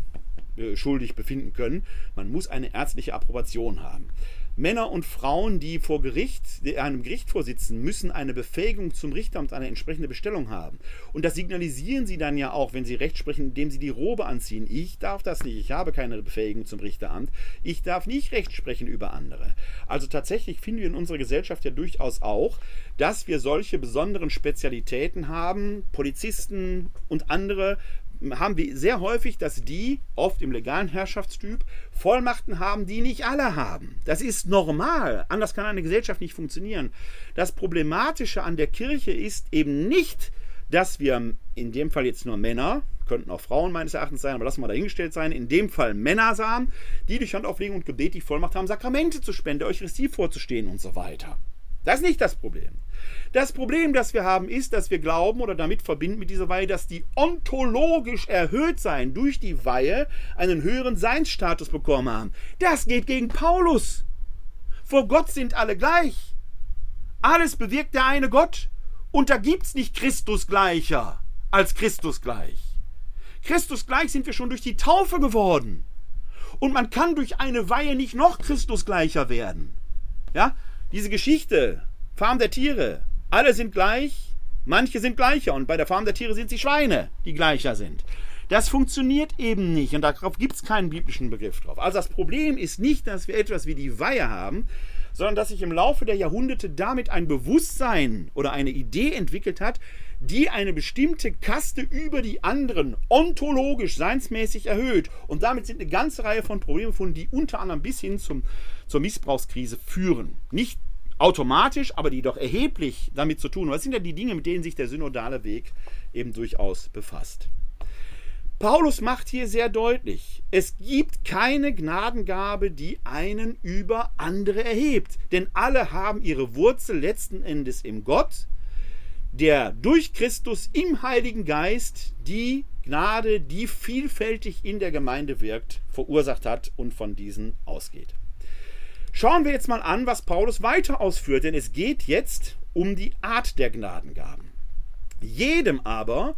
äh, schuldig befinden können. Man muss eine ärztliche Approbation haben. Männer und Frauen, die vor Gericht, einem Gericht vorsitzen, müssen eine Befähigung zum Richteramt, eine entsprechende Bestellung haben. Und das signalisieren sie dann ja auch, wenn sie Recht sprechen, indem sie die Robe anziehen. Ich darf das nicht, ich habe keine Befähigung zum Richteramt. Ich darf nicht Recht sprechen über andere. Also tatsächlich finden wir in unserer Gesellschaft ja durchaus auch, dass wir solche besonderen Spezialitäten haben, Polizisten und andere haben wir sehr häufig, dass die, oft im legalen Herrschaftstyp, Vollmachten haben, die nicht alle haben. Das ist normal. Anders kann eine Gesellschaft nicht funktionieren. Das Problematische an der Kirche ist eben nicht, dass wir in dem Fall jetzt nur Männer, könnten auch Frauen meines Erachtens sein, aber lassen wir dahingestellt sein, in dem Fall Männer sahen, die durch Handauflegung und Gebet die Vollmacht haben, Sakramente zu spenden, Eucharistie vorzustehen und so weiter. Das ist nicht das Problem. Das Problem, das wir haben, ist, dass wir glauben oder damit verbinden mit dieser Weihe, dass die ontologisch erhöht sein durch die Weihe einen höheren Seinsstatus bekommen haben. Das geht gegen Paulus. Vor Gott sind alle gleich. Alles bewirkt der eine Gott. Und da gibt es nicht Christus gleicher als Christus gleich. Christus gleich sind wir schon durch die Taufe geworden. Und man kann durch eine Weihe nicht noch Christus gleicher werden. Ja, diese Geschichte, Farm der Tiere, alle sind gleich, manche sind gleicher und bei der Farm der Tiere sind sie Schweine, die gleicher sind. Das funktioniert eben nicht und darauf gibt es keinen biblischen Begriff drauf. Also das Problem ist nicht, dass wir etwas wie die Weihe haben, sondern dass sich im Laufe der Jahrhunderte damit ein Bewusstsein oder eine Idee entwickelt hat, die eine bestimmte Kaste über die anderen ontologisch, seinsmäßig erhöht. Und damit sind eine ganze Reihe von Problemen gefunden, die unter anderem bis hin zum, zur Missbrauchskrise führen. Nicht automatisch, aber die doch erheblich damit zu tun. Das sind ja die Dinge, mit denen sich der synodale Weg eben durchaus befasst. Paulus macht hier sehr deutlich, es gibt keine Gnadengabe, die einen über andere erhebt, denn alle haben ihre Wurzel letzten Endes im Gott, der durch Christus im Heiligen Geist die Gnade, die vielfältig in der Gemeinde wirkt, verursacht hat und von diesen ausgeht. Schauen wir jetzt mal an, was Paulus weiter ausführt, denn es geht jetzt um die Art der Gnadengaben. Jedem aber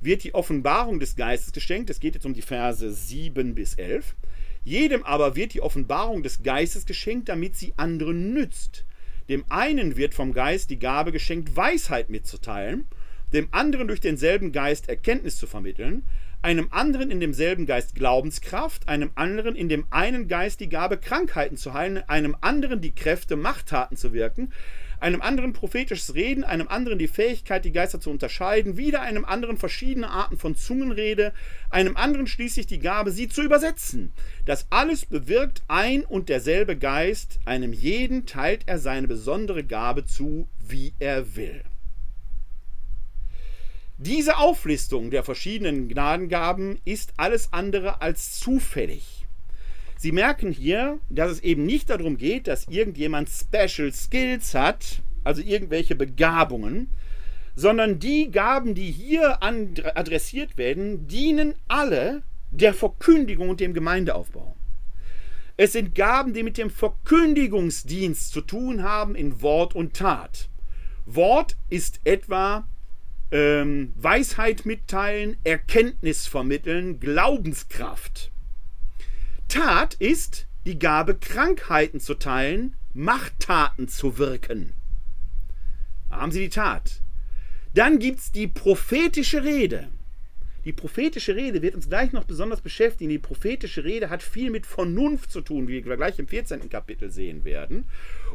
wird die Offenbarung des Geistes geschenkt. Es geht jetzt um die Verse 7 bis 11. Jedem aber wird die Offenbarung des Geistes geschenkt, damit sie anderen nützt. Dem einen wird vom Geist die Gabe geschenkt, Weisheit mitzuteilen, dem anderen durch denselben Geist Erkenntnis zu vermitteln, einem anderen in demselben Geist Glaubenskraft, einem anderen in dem einen Geist die Gabe, Krankheiten zu heilen, einem anderen die Kräfte, Machttaten zu wirken, einem anderen prophetisches Reden, einem anderen die Fähigkeit, die Geister zu unterscheiden, wieder einem anderen verschiedene Arten von Zungenrede, einem anderen schließlich die Gabe, sie zu übersetzen. Das alles bewirkt ein und derselbe Geist, einem jeden teilt er seine besondere Gabe zu, wie er will. Diese Auflistung der verschiedenen Gnadengaben ist alles andere als zufällig. Sie merken hier, dass es eben nicht darum geht, dass irgendjemand Special Skills hat, also irgendwelche Begabungen, sondern die Gaben, die hier adressiert werden, dienen alle der Verkündigung und dem Gemeindeaufbau. Es sind Gaben, die mit dem Verkündigungsdienst zu tun haben in Wort und Tat. Wort ist etwa ähm, Weisheit mitteilen, Erkenntnis vermitteln, Glaubenskraft. Tat ist die Gabe, Krankheiten zu teilen, Machttaten zu wirken. Da haben Sie die Tat. Dann gibt es die prophetische Rede. Die prophetische Rede wird uns gleich noch besonders beschäftigen. Die prophetische Rede hat viel mit Vernunft zu tun, wie wir gleich im 14. Kapitel sehen werden.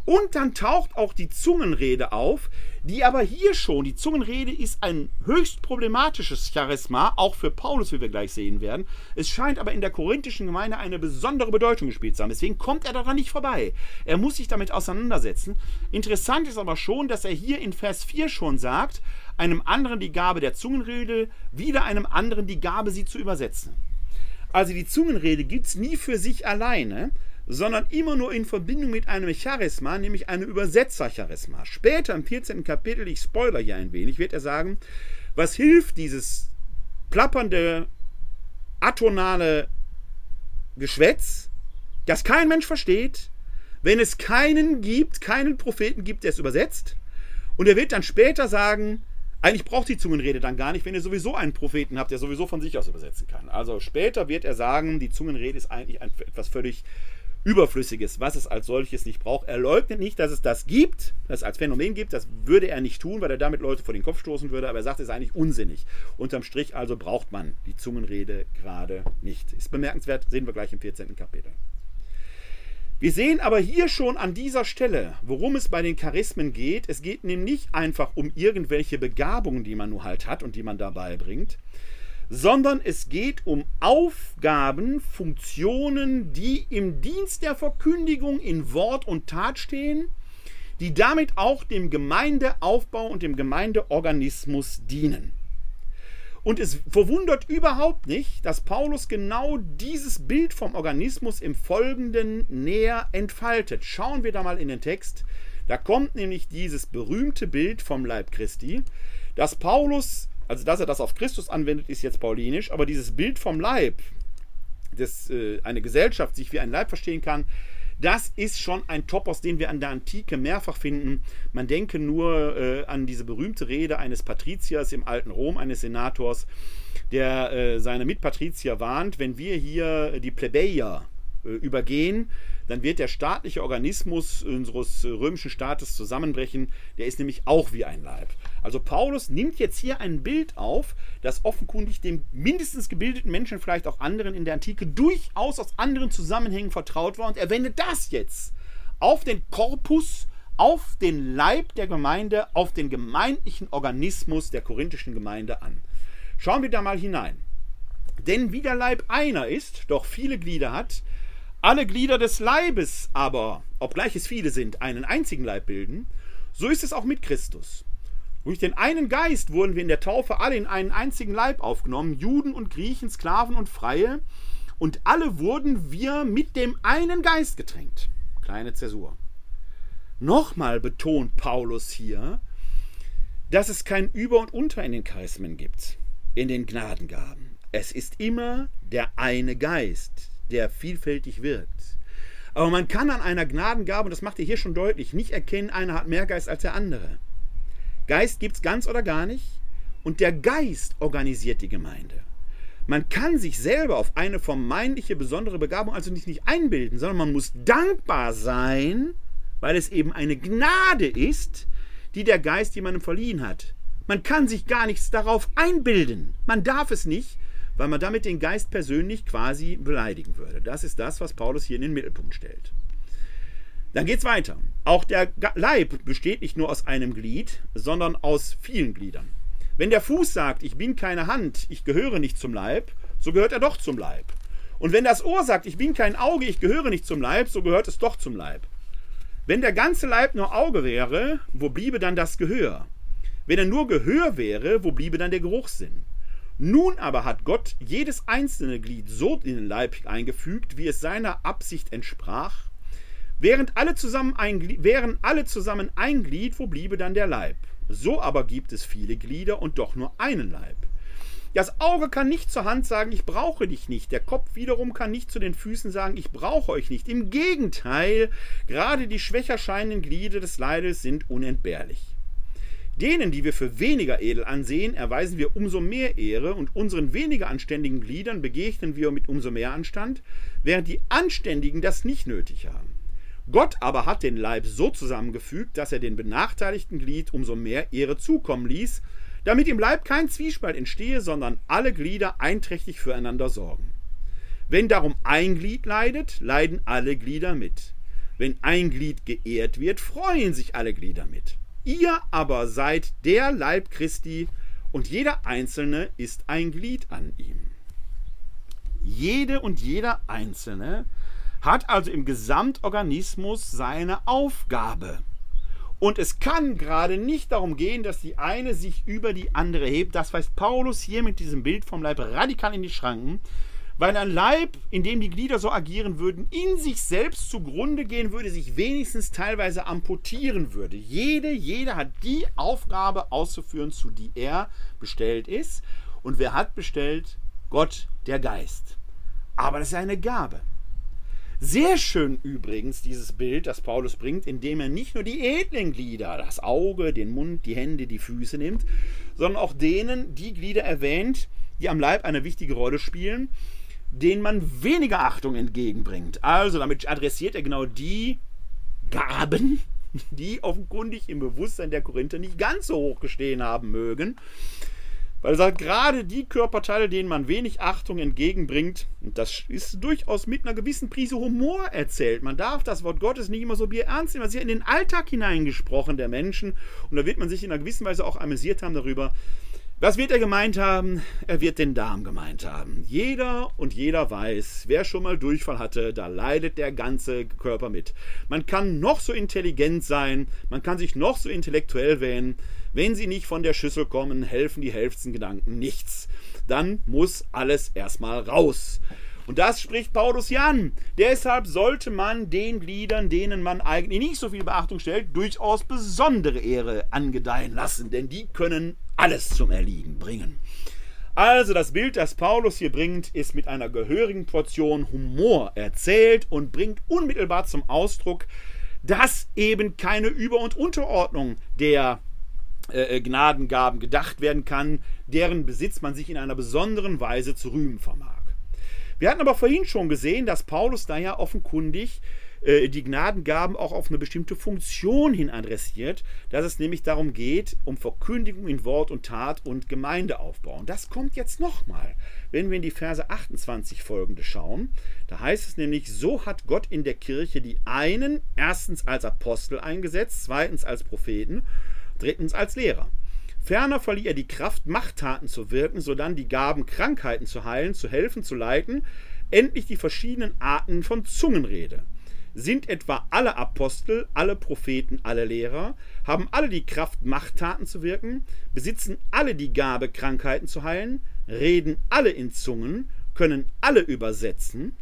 Und dann taucht auch die Zungenrede auf, die aber hier schon, die Zungenrede ist ein höchst problematisches Charisma, auch für Paulus, wie wir gleich sehen werden. Es scheint aber in der korinthischen Gemeinde eine besondere Bedeutung gespielt zu haben. Deswegen kommt er daran nicht vorbei. Er muss sich damit auseinandersetzen. Interessant ist aber schon, dass er hier in Vers 4 schon sagt, einem anderen die Gabe der Zungenrede, wieder einem anderen die Gabe, sie zu übersetzen. Also die Zungenrede gibt es nie für sich alleine, sondern immer nur in Verbindung mit einem Charisma, nämlich einem Übersetzer-Charisma. Später im 14. Kapitel, ich spoiler hier ein wenig, wird er sagen, was hilft dieses plappernde, atonale Geschwätz, das kein Mensch versteht, wenn es keinen gibt, keinen Propheten gibt, der es übersetzt. Und er wird dann später sagen, eigentlich braucht die Zungenrede dann gar nicht, wenn ihr sowieso einen Propheten habt, der sowieso von sich aus übersetzen kann. Also später wird er sagen, die Zungenrede ist eigentlich etwas völlig Überflüssiges, was es als solches nicht braucht. Er leugnet nicht, dass es das gibt, dass es als Phänomen gibt. Das würde er nicht tun, weil er damit Leute vor den Kopf stoßen würde. Aber er sagt, es ist eigentlich unsinnig. Unterm Strich also braucht man die Zungenrede gerade nicht. Ist bemerkenswert, sehen wir gleich im 14. Kapitel. Wir sehen aber hier schon an dieser Stelle, worum es bei den Charismen geht. Es geht nämlich nicht einfach um irgendwelche Begabungen, die man nur halt hat und die man dabei bringt, sondern es geht um Aufgaben, Funktionen, die im Dienst der Verkündigung in Wort und Tat stehen, die damit auch dem Gemeindeaufbau und dem Gemeindeorganismus dienen. Und es verwundert überhaupt nicht, dass Paulus genau dieses Bild vom Organismus im Folgenden näher entfaltet. Schauen wir da mal in den Text. Da kommt nämlich dieses berühmte Bild vom Leib Christi, das Paulus also, dass er das auf Christus anwendet, ist jetzt paulinisch, aber dieses Bild vom Leib, dass äh, eine Gesellschaft sich wie ein Leib verstehen kann, das ist schon ein Topos, den wir an der Antike mehrfach finden. Man denke nur äh, an diese berühmte Rede eines Patriziers im alten Rom, eines Senators, der äh, seine Mitpatrizier warnt, wenn wir hier die Plebejer äh, übergehen, dann wird der staatliche Organismus unseres römischen Staates zusammenbrechen. Der ist nämlich auch wie ein Leib. Also Paulus nimmt jetzt hier ein Bild auf, das offenkundig dem mindestens gebildeten Menschen, vielleicht auch anderen in der Antike, durchaus aus anderen Zusammenhängen vertraut war. Und er wendet das jetzt auf den Korpus, auf den Leib der Gemeinde, auf den gemeindlichen Organismus der korinthischen Gemeinde an. Schauen wir da mal hinein. Denn wie der Leib einer ist, doch viele Glieder hat, alle Glieder des Leibes aber, obgleich es viele sind, einen einzigen Leib bilden, so ist es auch mit Christus. Durch den einen Geist wurden wir in der Taufe alle in einen einzigen Leib aufgenommen, Juden und Griechen, Sklaven und Freie, und alle wurden wir mit dem einen Geist getränkt. Kleine Zäsur. Nochmal betont Paulus hier, dass es kein Über und Unter in den Charismen gibt, in den Gnadengaben. Es ist immer der eine Geist, der vielfältig wirkt. Aber man kann an einer Gnadengabe, und das macht er hier schon deutlich, nicht erkennen, einer hat mehr Geist als der andere. Geist gibt es ganz oder gar nicht. Und der Geist organisiert die Gemeinde. Man kann sich selber auf eine vermeintliche besondere Begabung also nicht, nicht einbilden, sondern man muss dankbar sein, weil es eben eine Gnade ist, die der Geist jemandem verliehen hat. Man kann sich gar nichts darauf einbilden. Man darf es nicht, weil man damit den Geist persönlich quasi beleidigen würde. Das ist das, was Paulus hier in den Mittelpunkt stellt. Dann geht es weiter. Auch der Leib besteht nicht nur aus einem Glied, sondern aus vielen Gliedern. Wenn der Fuß sagt, ich bin keine Hand, ich gehöre nicht zum Leib, so gehört er doch zum Leib. Und wenn das Ohr sagt, ich bin kein Auge, ich gehöre nicht zum Leib, so gehört es doch zum Leib. Wenn der ganze Leib nur Auge wäre, wo bliebe dann das Gehör? Wenn er nur Gehör wäre, wo bliebe dann der Geruchssinn? Nun aber hat Gott jedes einzelne Glied so in den Leib eingefügt, wie es seiner Absicht entsprach. Während alle zusammen ein, wären alle zusammen ein Glied, wo bliebe dann der Leib? So aber gibt es viele Glieder und doch nur einen Leib. Das Auge kann nicht zur Hand sagen, ich brauche dich nicht. Der Kopf wiederum kann nicht zu den Füßen sagen, ich brauche euch nicht. Im Gegenteil, gerade die schwächer scheinenden Glieder des Leides sind unentbehrlich. Denen, die wir für weniger edel ansehen, erweisen wir umso mehr Ehre und unseren weniger anständigen Gliedern begegnen wir mit umso mehr Anstand, während die Anständigen das nicht nötig haben. Gott aber hat den Leib so zusammengefügt, dass er den benachteiligten Glied umso mehr Ehre zukommen ließ, damit im Leib kein Zwiespalt entstehe, sondern alle Glieder einträchtig füreinander sorgen. Wenn darum ein Glied leidet, leiden alle Glieder mit. Wenn ein Glied geehrt wird, freuen sich alle Glieder mit. Ihr aber seid der Leib Christi und jeder Einzelne ist ein Glied an ihm. Jede und jeder Einzelne hat also im Gesamtorganismus seine Aufgabe. Und es kann gerade nicht darum gehen, dass die eine sich über die andere hebt. Das weist Paulus hier mit diesem Bild vom Leib radikal in die Schranken, weil ein Leib, in dem die Glieder so agieren würden, in sich selbst zugrunde gehen würde, sich wenigstens teilweise amputieren würde. Jede, jeder hat die Aufgabe auszuführen, zu die er bestellt ist. Und wer hat bestellt? Gott, der Geist. Aber das ist eine Gabe. Sehr schön übrigens dieses Bild, das Paulus bringt, indem er nicht nur die edlen Glieder, das Auge, den Mund, die Hände, die Füße nimmt, sondern auch denen die Glieder erwähnt, die am Leib eine wichtige Rolle spielen, denen man weniger Achtung entgegenbringt. Also damit adressiert er genau die Gaben, die offenkundig im Bewusstsein der Korinther nicht ganz so hoch gestehen haben mögen. Weil er sagt, gerade die Körperteile, denen man wenig Achtung entgegenbringt, und das ist durchaus mit einer gewissen Prise Humor erzählt. Man darf das Wort Gottes nicht immer so bier ernst nehmen. Es ist ja in den Alltag hineingesprochen der Menschen. Und da wird man sich in einer gewissen Weise auch amüsiert haben darüber, was wird er gemeint haben? Er wird den Darm gemeint haben. Jeder und jeder weiß, wer schon mal Durchfall hatte, da leidet der ganze Körper mit. Man kann noch so intelligent sein, man kann sich noch so intellektuell wählen. Wenn sie nicht von der Schüssel kommen, helfen die hellsten Gedanken nichts. Dann muss alles erstmal raus. Und das spricht Paulus hier an. Deshalb sollte man den Gliedern, denen man eigentlich nicht so viel Beachtung stellt, durchaus besondere Ehre angedeihen lassen, denn die können alles zum Erliegen bringen. Also das Bild, das Paulus hier bringt, ist mit einer gehörigen Portion Humor erzählt und bringt unmittelbar zum Ausdruck, dass eben keine Über- und Unterordnung der äh, Gnadengaben gedacht werden kann, deren Besitz man sich in einer besonderen Weise zu rühmen vermag. Wir hatten aber vorhin schon gesehen, dass Paulus da ja offenkundig äh, die Gnadengaben auch auf eine bestimmte Funktion hin adressiert, dass es nämlich darum geht, um Verkündigung in Wort und Tat und Gemeindeaufbau. Und das kommt jetzt nochmal, wenn wir in die Verse 28 folgende schauen. Da heißt es nämlich, so hat Gott in der Kirche die einen erstens als Apostel eingesetzt, zweitens als Propheten, drittens als Lehrer. Ferner verlieh er die Kraft, Machttaten zu wirken, sodann die Gaben, Krankheiten zu heilen, zu helfen, zu leiten, endlich die verschiedenen Arten von Zungenrede. Sind etwa alle Apostel, alle Propheten, alle Lehrer? Haben alle die Kraft, Machttaten zu wirken? Besitzen alle die Gabe, Krankheiten zu heilen? Reden alle in Zungen? Können alle übersetzen?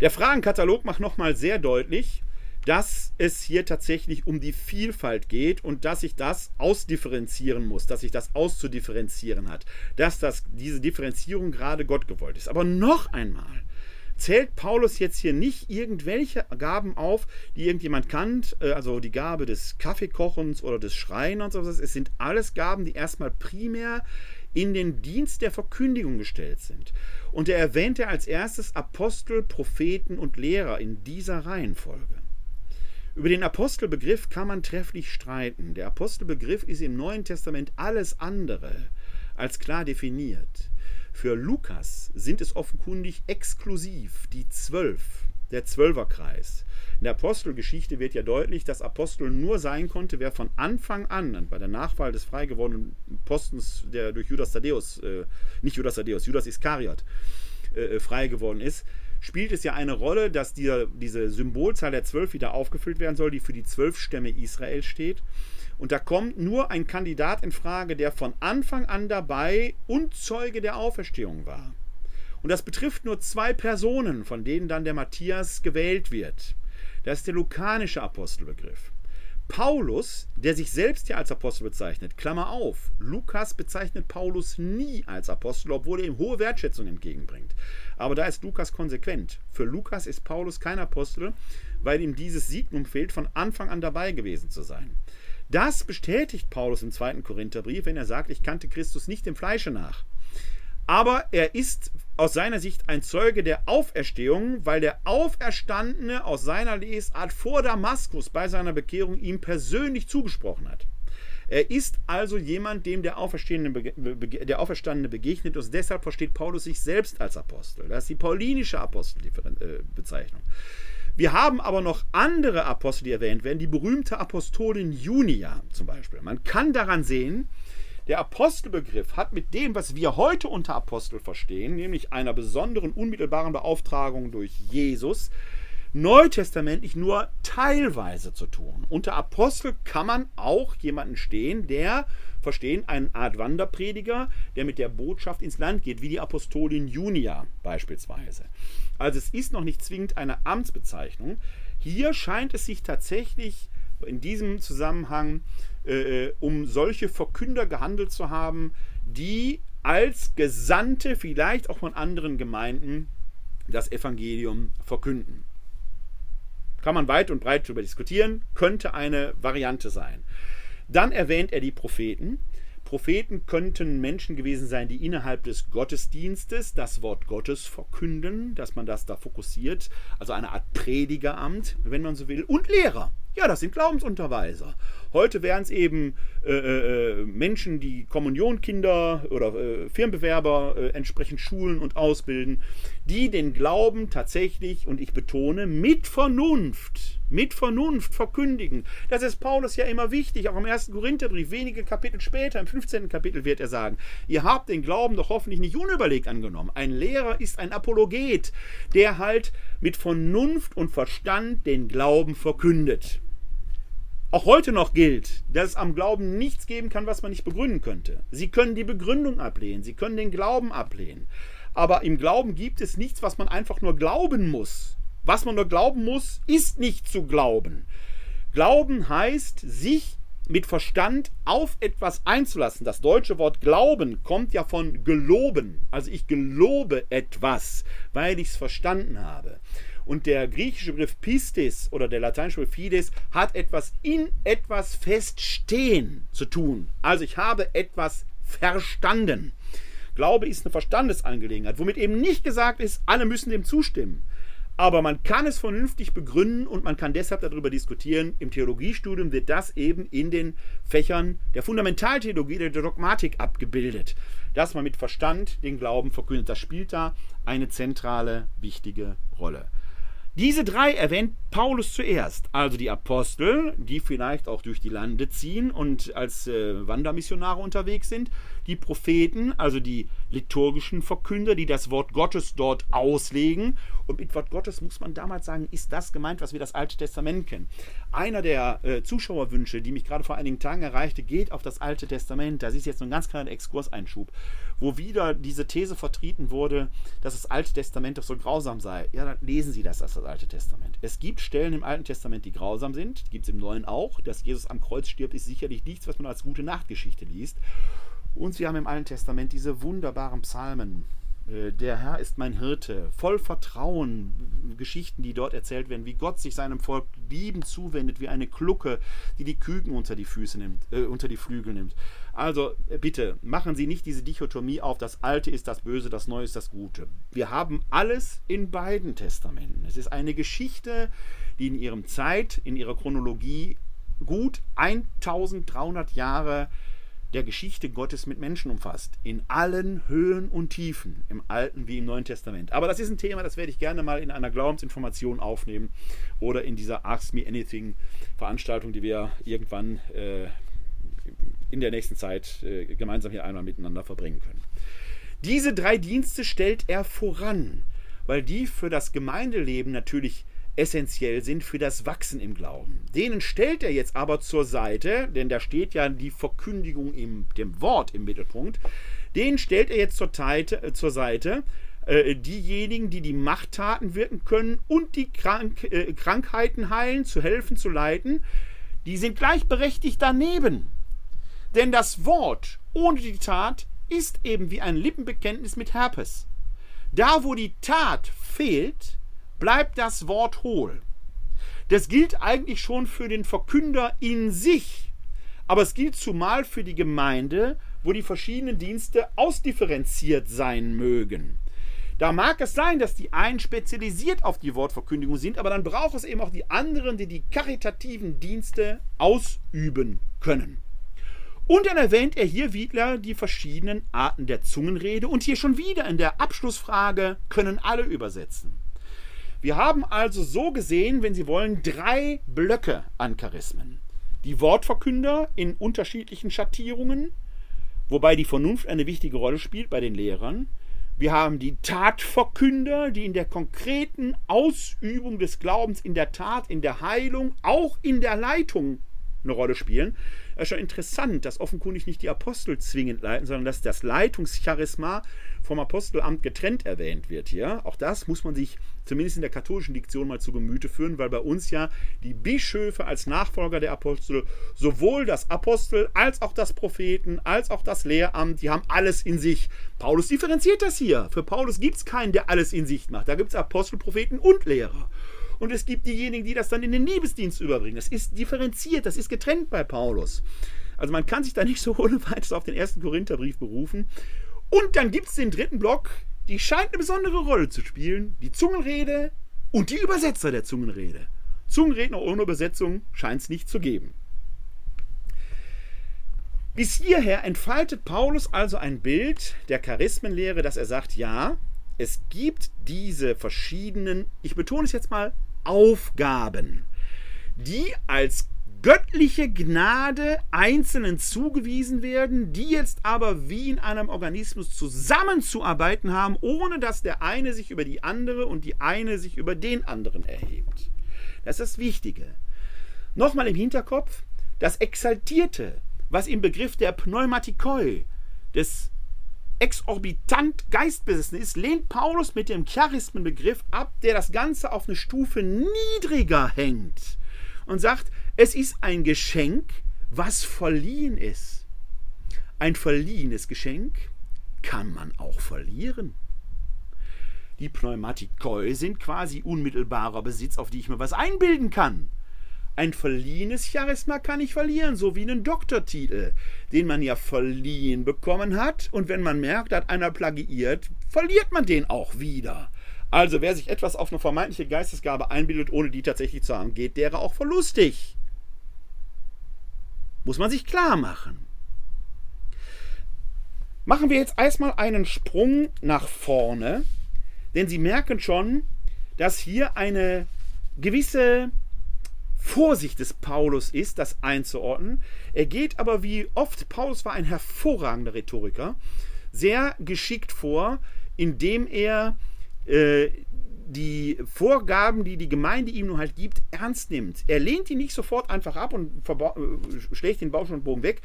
Der Fragenkatalog macht nochmal sehr deutlich, dass es hier tatsächlich um die Vielfalt geht und dass sich das ausdifferenzieren muss, dass sich das auszudifferenzieren hat, dass das, diese Differenzierung gerade Gott gewollt ist. Aber noch einmal, zählt Paulus jetzt hier nicht irgendwelche Gaben auf, die irgendjemand kannt, äh, also die Gabe des Kaffeekochens oder des Schreiners. Es sind alles Gaben, die erstmal primär in den Dienst der Verkündigung gestellt sind. Und er erwähnt er als erstes Apostel, Propheten und Lehrer in dieser Reihenfolge. Über den Apostelbegriff kann man trefflich streiten. Der Apostelbegriff ist im Neuen Testament alles andere als klar definiert. Für Lukas sind es offenkundig exklusiv die Zwölf, der Zwölferkreis. In der Apostelgeschichte wird ja deutlich, dass Apostel nur sein konnte, wer von Anfang an bei der Nachwahl des frei gewordenen Postens, der durch Judas Thaddeus, äh, nicht Judas Thaddeus, Judas Iskariot äh, frei geworden ist, spielt es ja eine Rolle, dass die, diese Symbolzahl der zwölf wieder aufgefüllt werden soll, die für die zwölf Stämme Israel steht. Und da kommt nur ein Kandidat in Frage, der von Anfang an dabei und Zeuge der Auferstehung war. Und das betrifft nur zwei Personen, von denen dann der Matthias gewählt wird. Das ist der lukanische Apostelbegriff. Paulus, der sich selbst ja als Apostel bezeichnet, Klammer auf, Lukas bezeichnet Paulus nie als Apostel, obwohl er ihm hohe Wertschätzung entgegenbringt. Aber da ist Lukas konsequent. Für Lukas ist Paulus kein Apostel, weil ihm dieses Signum fehlt, von Anfang an dabei gewesen zu sein. Das bestätigt Paulus im zweiten Korintherbrief, wenn er sagt, ich kannte Christus nicht im Fleische nach. Aber er ist aus seiner Sicht ein Zeuge der Auferstehung, weil der Auferstandene aus seiner Lesart vor Damaskus bei seiner Bekehrung ihm persönlich zugesprochen hat. Er ist also jemand, dem der der Auferstandene begegnet und deshalb versteht Paulus sich selbst als Apostel. Das ist die paulinische Apostelbezeichnung. Wir haben aber noch andere Apostel, die erwähnt werden, die berühmte Apostolin Junia zum Beispiel. Man kann daran sehen, der Apostelbegriff hat mit dem, was wir heute unter Apostel verstehen, nämlich einer besonderen unmittelbaren Beauftragung durch Jesus, neutestamentlich nur teilweise zu tun. Unter Apostel kann man auch jemanden stehen, der verstehen, eine Art Wanderprediger, der mit der Botschaft ins Land geht, wie die Apostolin Junia beispielsweise. Also es ist noch nicht zwingend eine Amtsbezeichnung. Hier scheint es sich tatsächlich in diesem Zusammenhang äh, um solche Verkünder gehandelt zu haben, die als Gesandte vielleicht auch von anderen Gemeinden das Evangelium verkünden. Kann man weit und breit darüber diskutieren, könnte eine Variante sein. Dann erwähnt er die Propheten. Propheten könnten Menschen gewesen sein, die innerhalb des Gottesdienstes das Wort Gottes verkünden, dass man das da fokussiert, also eine Art Predigeramt, wenn man so will, und Lehrer. Ja, das sind Glaubensunterweiser. Heute wären es eben äh, äh, äh, Menschen, die Kommunionkinder oder äh, Firmenbewerber äh, entsprechend schulen und ausbilden, die den Glauben tatsächlich, und ich betone, mit Vernunft, mit Vernunft verkündigen. Das ist Paulus ja immer wichtig, auch im ersten Korintherbrief, wenige Kapitel später, im 15. Kapitel wird er sagen, ihr habt den Glauben doch hoffentlich nicht unüberlegt angenommen. Ein Lehrer ist ein Apologet, der halt mit Vernunft und Verstand den Glauben verkündet auch heute noch gilt, dass es am Glauben nichts geben kann, was man nicht begründen könnte. Sie können die Begründung ablehnen, Sie können den Glauben ablehnen. Aber im Glauben gibt es nichts, was man einfach nur glauben muss. Was man nur glauben muss, ist nicht zu glauben. Glauben heißt, sich mit Verstand auf etwas einzulassen. Das deutsche Wort glauben kommt ja von geloben. Also ich gelobe etwas, weil ich es verstanden habe. Und der griechische Begriff Pistis oder der lateinische Begriff Fides hat etwas in etwas feststehen zu tun. Also ich habe etwas verstanden. Glaube ist eine Verstandesangelegenheit, womit eben nicht gesagt ist, alle müssen dem zustimmen. Aber man kann es vernünftig begründen und man kann deshalb darüber diskutieren. Im Theologiestudium wird das eben in den Fächern der Fundamentaltheologie, der Dogmatik abgebildet, dass man mit Verstand den Glauben verkündet. Das spielt da eine zentrale, wichtige Rolle. Diese drei erwähnt Paulus zuerst, also die Apostel, die vielleicht auch durch die Lande ziehen und als äh, Wandermissionare unterwegs sind, die Propheten, also die liturgischen Verkünder, die das Wort Gottes dort auslegen. Und mit Wort Gottes muss man damals sagen, ist das gemeint, was wir das Alte Testament kennen. Einer der äh, Zuschauerwünsche, die mich gerade vor einigen Tagen erreichte, geht auf das Alte Testament. Das ist jetzt so ein ganz kleiner Exkurseinschub, wo wieder diese These vertreten wurde, dass das Alte Testament doch so grausam sei. Ja, dann lesen Sie das als das Alte Testament. Es gibt Stellen im Alten Testament, die grausam sind, gibt es im Neuen auch. Dass Jesus am Kreuz stirbt, ist sicherlich nichts, was man als gute Nachtgeschichte liest. Und wir haben im Alten Testament diese wunderbaren Psalmen. Äh, der Herr ist mein Hirte, voll Vertrauen, Geschichten, die dort erzählt werden, wie Gott sich seinem Volk liebend zuwendet, wie eine Glucke, die die Küken unter die Füße nimmt, äh, unter die Flügel nimmt. Also äh, bitte, machen Sie nicht diese Dichotomie auf, das Alte ist das Böse, das Neue ist das Gute. Wir haben alles in beiden Testamenten. Es ist eine Geschichte, die in ihrem Zeit, in ihrer Chronologie gut 1300 Jahre der Geschichte Gottes mit Menschen umfasst. In allen Höhen und Tiefen, im Alten wie im Neuen Testament. Aber das ist ein Thema, das werde ich gerne mal in einer Glaubensinformation aufnehmen oder in dieser Ask Me Anything Veranstaltung, die wir irgendwann äh, in der nächsten Zeit äh, gemeinsam hier einmal miteinander verbringen können. Diese drei Dienste stellt er voran. weil die für das Gemeindeleben natürlich essentiell sind für das Wachsen im Glauben. Denen stellt er jetzt aber zur Seite, denn da steht ja die Verkündigung im dem Wort im Mittelpunkt. Den stellt er jetzt zur, Seite, äh, zur Seite äh, diejenigen, die die Machttaten wirken können und die Krank äh, Krankheiten heilen, zu helfen, zu leiten, die sind gleichberechtigt daneben. Denn das Wort ohne die Tat ist eben wie ein Lippenbekenntnis mit Herpes. Da, wo die Tat fehlt, bleibt das Wort hohl. Das gilt eigentlich schon für den Verkünder in sich, aber es gilt zumal für die Gemeinde, wo die verschiedenen Dienste ausdifferenziert sein mögen. Da mag es sein, dass die einen spezialisiert auf die Wortverkündigung sind, aber dann braucht es eben auch die anderen, die die karitativen Dienste ausüben können. Und dann erwähnt er hier wieder die verschiedenen Arten der Zungenrede und hier schon wieder in der Abschlussfrage können alle übersetzen. Wir haben also so gesehen, wenn Sie wollen, drei Blöcke an Charismen. Die Wortverkünder in unterschiedlichen Schattierungen, wobei die Vernunft eine wichtige Rolle spielt bei den Lehrern. Wir haben die Tatverkünder, die in der konkreten Ausübung des Glaubens, in der Tat, in der Heilung, auch in der Leitung eine Rolle spielen. Es ist schon interessant, dass offenkundig nicht die Apostel zwingend leiten, sondern dass das Leitungscharisma vom Apostelamt getrennt erwähnt wird hier. Auch das muss man sich zumindest in der katholischen Diktion mal zu Gemüte führen, weil bei uns ja die Bischöfe als Nachfolger der Apostel sowohl das Apostel als auch das Propheten als auch das Lehramt, die haben alles in sich. Paulus differenziert das hier. Für Paulus gibt es keinen, der alles in sich macht. Da gibt es Apostel, Propheten und Lehrer und es gibt diejenigen, die das dann in den Liebesdienst überbringen. Das ist differenziert, das ist getrennt bei Paulus. Also man kann sich da nicht so ohne weiteres auf den ersten Korintherbrief berufen. Und dann gibt es den dritten Block, die scheint eine besondere Rolle zu spielen, die Zungenrede und die Übersetzer der Zungenrede. Zungenredner ohne Übersetzung scheint es nicht zu geben. Bis hierher entfaltet Paulus also ein Bild der Charismenlehre, dass er sagt, ja, es gibt diese verschiedenen, ich betone es jetzt mal, Aufgaben, die als göttliche Gnade Einzelnen zugewiesen werden, die jetzt aber wie in einem Organismus zusammenzuarbeiten haben, ohne dass der eine sich über die andere und die eine sich über den anderen erhebt. Das ist das Wichtige. Nochmal im Hinterkopf, das Exaltierte, was im Begriff der Pneumatikoi, des exorbitant geistbesessen ist, lehnt Paulus mit dem Charismenbegriff ab, der das Ganze auf eine Stufe niedriger hängt und sagt, es ist ein Geschenk, was verliehen ist. Ein verliehenes Geschenk kann man auch verlieren. Die Pneumatikoi sind quasi unmittelbarer Besitz, auf die ich mir was einbilden kann. Ein verliehenes Charisma kann ich verlieren, so wie einen Doktortitel, den man ja verliehen bekommen hat. Und wenn man merkt, hat einer plagiiert, verliert man den auch wieder. Also wer sich etwas auf eine vermeintliche Geistesgabe einbildet, ohne die tatsächlich zu haben, geht derer auch verlustig. Muss man sich klar machen. Machen wir jetzt erstmal einen Sprung nach vorne, denn Sie merken schon, dass hier eine gewisse Vorsicht des Paulus ist, das einzuordnen. Er geht aber wie oft, Paulus war ein hervorragender Rhetoriker, sehr geschickt vor, indem er äh, die Vorgaben, die die Gemeinde ihm nun halt gibt, ernst nimmt. Er lehnt die nicht sofort einfach ab und äh, schlägt den Bausch und Bogen weg.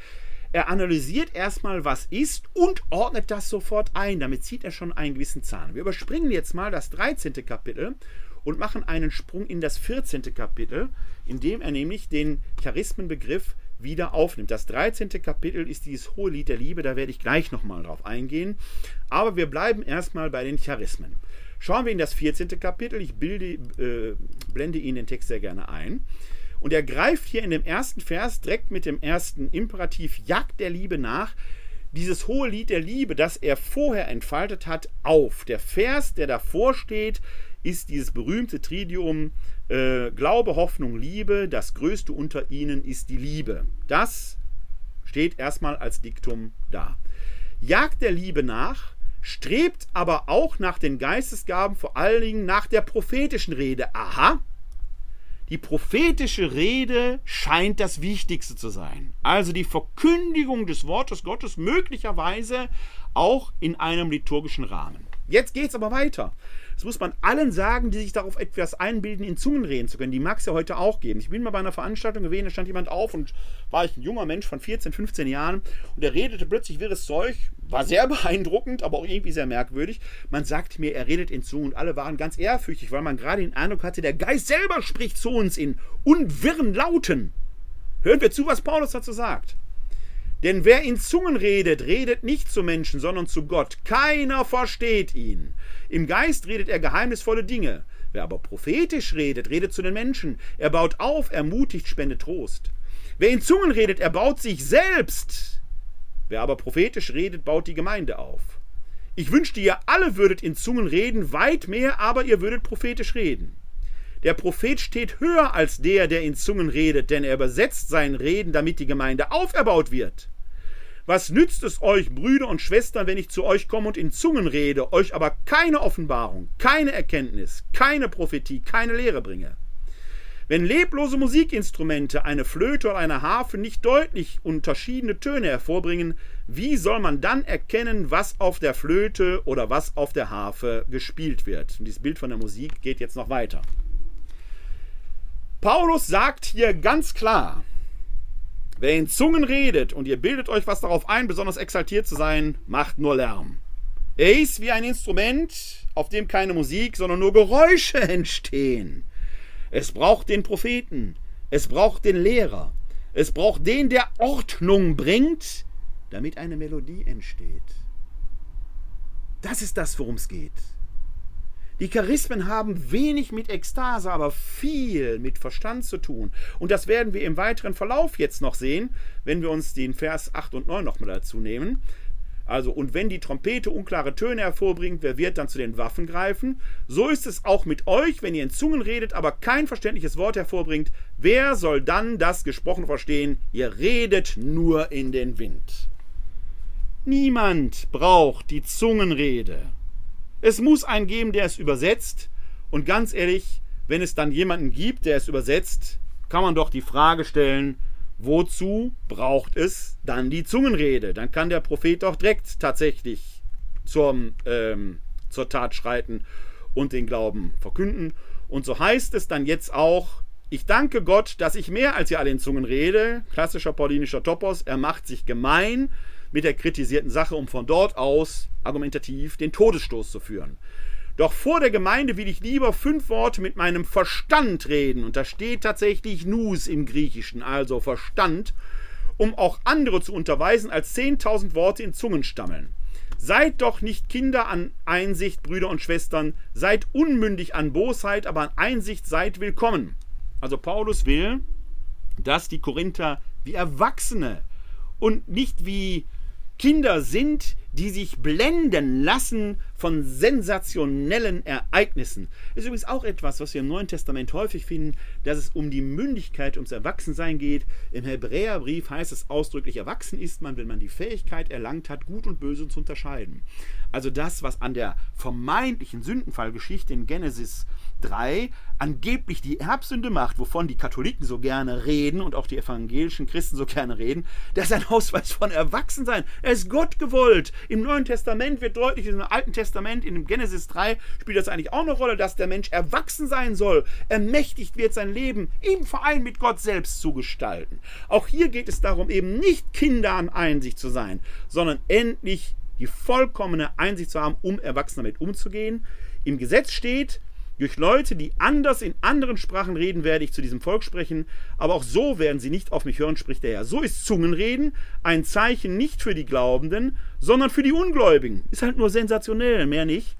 Er analysiert erstmal, was ist und ordnet das sofort ein. Damit zieht er schon einen gewissen Zahn. Wir überspringen jetzt mal das 13. Kapitel und machen einen Sprung in das 14. Kapitel, in dem er nämlich den Charismenbegriff wieder aufnimmt. Das 13. Kapitel ist dieses hohe Lied der Liebe, da werde ich gleich nochmal drauf eingehen. Aber wir bleiben erstmal bei den Charismen. Schauen wir in das 14. Kapitel, ich bilde, äh, blende Ihnen den Text sehr gerne ein. Und er greift hier in dem ersten Vers direkt mit dem ersten Imperativ Jagd der Liebe nach, dieses hohe Lied der Liebe, das er vorher entfaltet hat, auf. Der Vers, der davor steht, ist dieses berühmte Tridium äh, Glaube, Hoffnung, Liebe. Das Größte unter ihnen ist die Liebe. Das steht erstmal als Diktum da. Jagt der Liebe nach, strebt aber auch nach den Geistesgaben, vor allen Dingen nach der prophetischen Rede. Aha, die prophetische Rede scheint das Wichtigste zu sein. Also die Verkündigung des Wortes Gottes möglicherweise auch in einem liturgischen Rahmen. Jetzt geht es aber weiter Das muss man allen sagen, die sich darauf etwas einbilden, in Zungen reden zu können. Die mag es ja heute auch geben. Ich bin mal bei einer Veranstaltung gewesen, da stand jemand auf und war ich ein junger Mensch von 14, 15 Jahren und er redete plötzlich wirres Zeug, war sehr beeindruckend, aber auch irgendwie sehr merkwürdig. Man sagt mir, er redet in Zungen und alle waren ganz ehrfürchtig, weil man gerade den Eindruck hatte, der Geist selber spricht zu uns in unwirren Lauten. Hören wir zu, was Paulus dazu sagt. Denn wer in Zungen redet, redet nicht zu Menschen, sondern zu Gott. Keiner versteht ihn. Im Geist redet er geheimnisvolle Dinge. Wer aber prophetisch redet, redet zu den Menschen. Er baut auf, ermutigt, spendet Trost. Wer in Zungen redet, er baut sich selbst. Wer aber prophetisch redet, baut die Gemeinde auf. Ich wünschte, ihr alle würdet in Zungen reden, weit mehr, aber ihr würdet prophetisch reden. Der Prophet steht höher als der, der in Zungen redet, denn er übersetzt sein Reden, damit die Gemeinde auferbaut wird. Was nützt es euch, Brüder und Schwestern, wenn ich zu euch komme und in Zungen rede, euch aber keine Offenbarung, keine Erkenntnis, keine Prophetie, keine Lehre bringe? Wenn leblose Musikinstrumente, eine Flöte oder eine Harfe nicht deutlich unterschiedene Töne hervorbringen, wie soll man dann erkennen, was auf der Flöte oder was auf der Harfe gespielt wird? Und dieses Bild von der Musik geht jetzt noch weiter. Paulus sagt hier ganz klar, wer in Zungen redet und ihr bildet euch was darauf ein, besonders exaltiert zu sein, macht nur Lärm. Er ist wie ein Instrument, auf dem keine Musik, sondern nur Geräusche entstehen. Es braucht den Propheten, es braucht den Lehrer, es braucht den, der Ordnung bringt, damit eine Melodie entsteht. Das ist das, worum es geht. Die Charismen haben wenig mit Ekstase, aber viel mit Verstand zu tun. Und das werden wir im weiteren Verlauf jetzt noch sehen, wenn wir uns den Vers 8 und 9 nochmal dazu nehmen. Also, und wenn die Trompete unklare Töne hervorbringt, wer wird dann zu den Waffen greifen? So ist es auch mit euch, wenn ihr in Zungen redet, aber kein verständliches Wort hervorbringt. Wer soll dann das Gesprochen verstehen? Ihr redet nur in den Wind. Niemand braucht die Zungenrede. Es muss einen geben, der es übersetzt. Und ganz ehrlich, wenn es dann jemanden gibt, der es übersetzt, kann man doch die Frage stellen, wozu braucht es dann die Zungenrede? Dann kann der Prophet doch direkt tatsächlich zum, ähm, zur Tat schreiten und den Glauben verkünden. Und so heißt es dann jetzt auch, ich danke Gott, dass ich mehr als ihr alle in Zungen rede. Klassischer paulinischer Topos, er macht sich gemein mit der kritisierten Sache, um von dort aus argumentativ den Todesstoß zu führen. Doch vor der Gemeinde will ich lieber fünf Worte mit meinem Verstand reden, und da steht tatsächlich Nus im Griechischen, also Verstand, um auch andere zu unterweisen, als zehntausend Worte in Zungen stammeln. Seid doch nicht Kinder an Einsicht, Brüder und Schwestern, seid unmündig an Bosheit, aber an Einsicht seid willkommen. Also Paulus will, dass die Korinther wie Erwachsene und nicht wie Kinder sind, die sich blenden lassen von sensationellen Ereignissen. Ist übrigens auch etwas, was wir im Neuen Testament häufig finden, dass es um die Mündigkeit, ums Erwachsensein geht. Im Hebräerbrief heißt es ausdrücklich, erwachsen ist man, wenn man die Fähigkeit erlangt hat, Gut und Böse zu unterscheiden. Also das, was an der vermeintlichen Sündenfallgeschichte in Genesis 3 angeblich die Erbsünde macht, wovon die Katholiken so gerne reden und auch die evangelischen Christen so gerne reden, das ist ein Ausweis von Erwachsensein. Er ist Gott gewollt. Im Neuen Testament wird deutlich, im Alten Testament, in Genesis 3 spielt das eigentlich auch eine Rolle, dass der Mensch erwachsen sein soll, ermächtigt wird, sein Leben im Verein mit Gott selbst zu gestalten. Auch hier geht es darum, eben nicht Kinder an Einsicht zu sein, sondern endlich die vollkommene Einsicht zu haben, um erwachsen damit umzugehen. Im Gesetz steht, durch Leute, die anders in anderen Sprachen reden, werde ich zu diesem Volk sprechen, aber auch so werden sie nicht auf mich hören, spricht der Herr. So ist Zungenreden ein Zeichen nicht für die Glaubenden, sondern für die Ungläubigen. Ist halt nur sensationell, mehr nicht.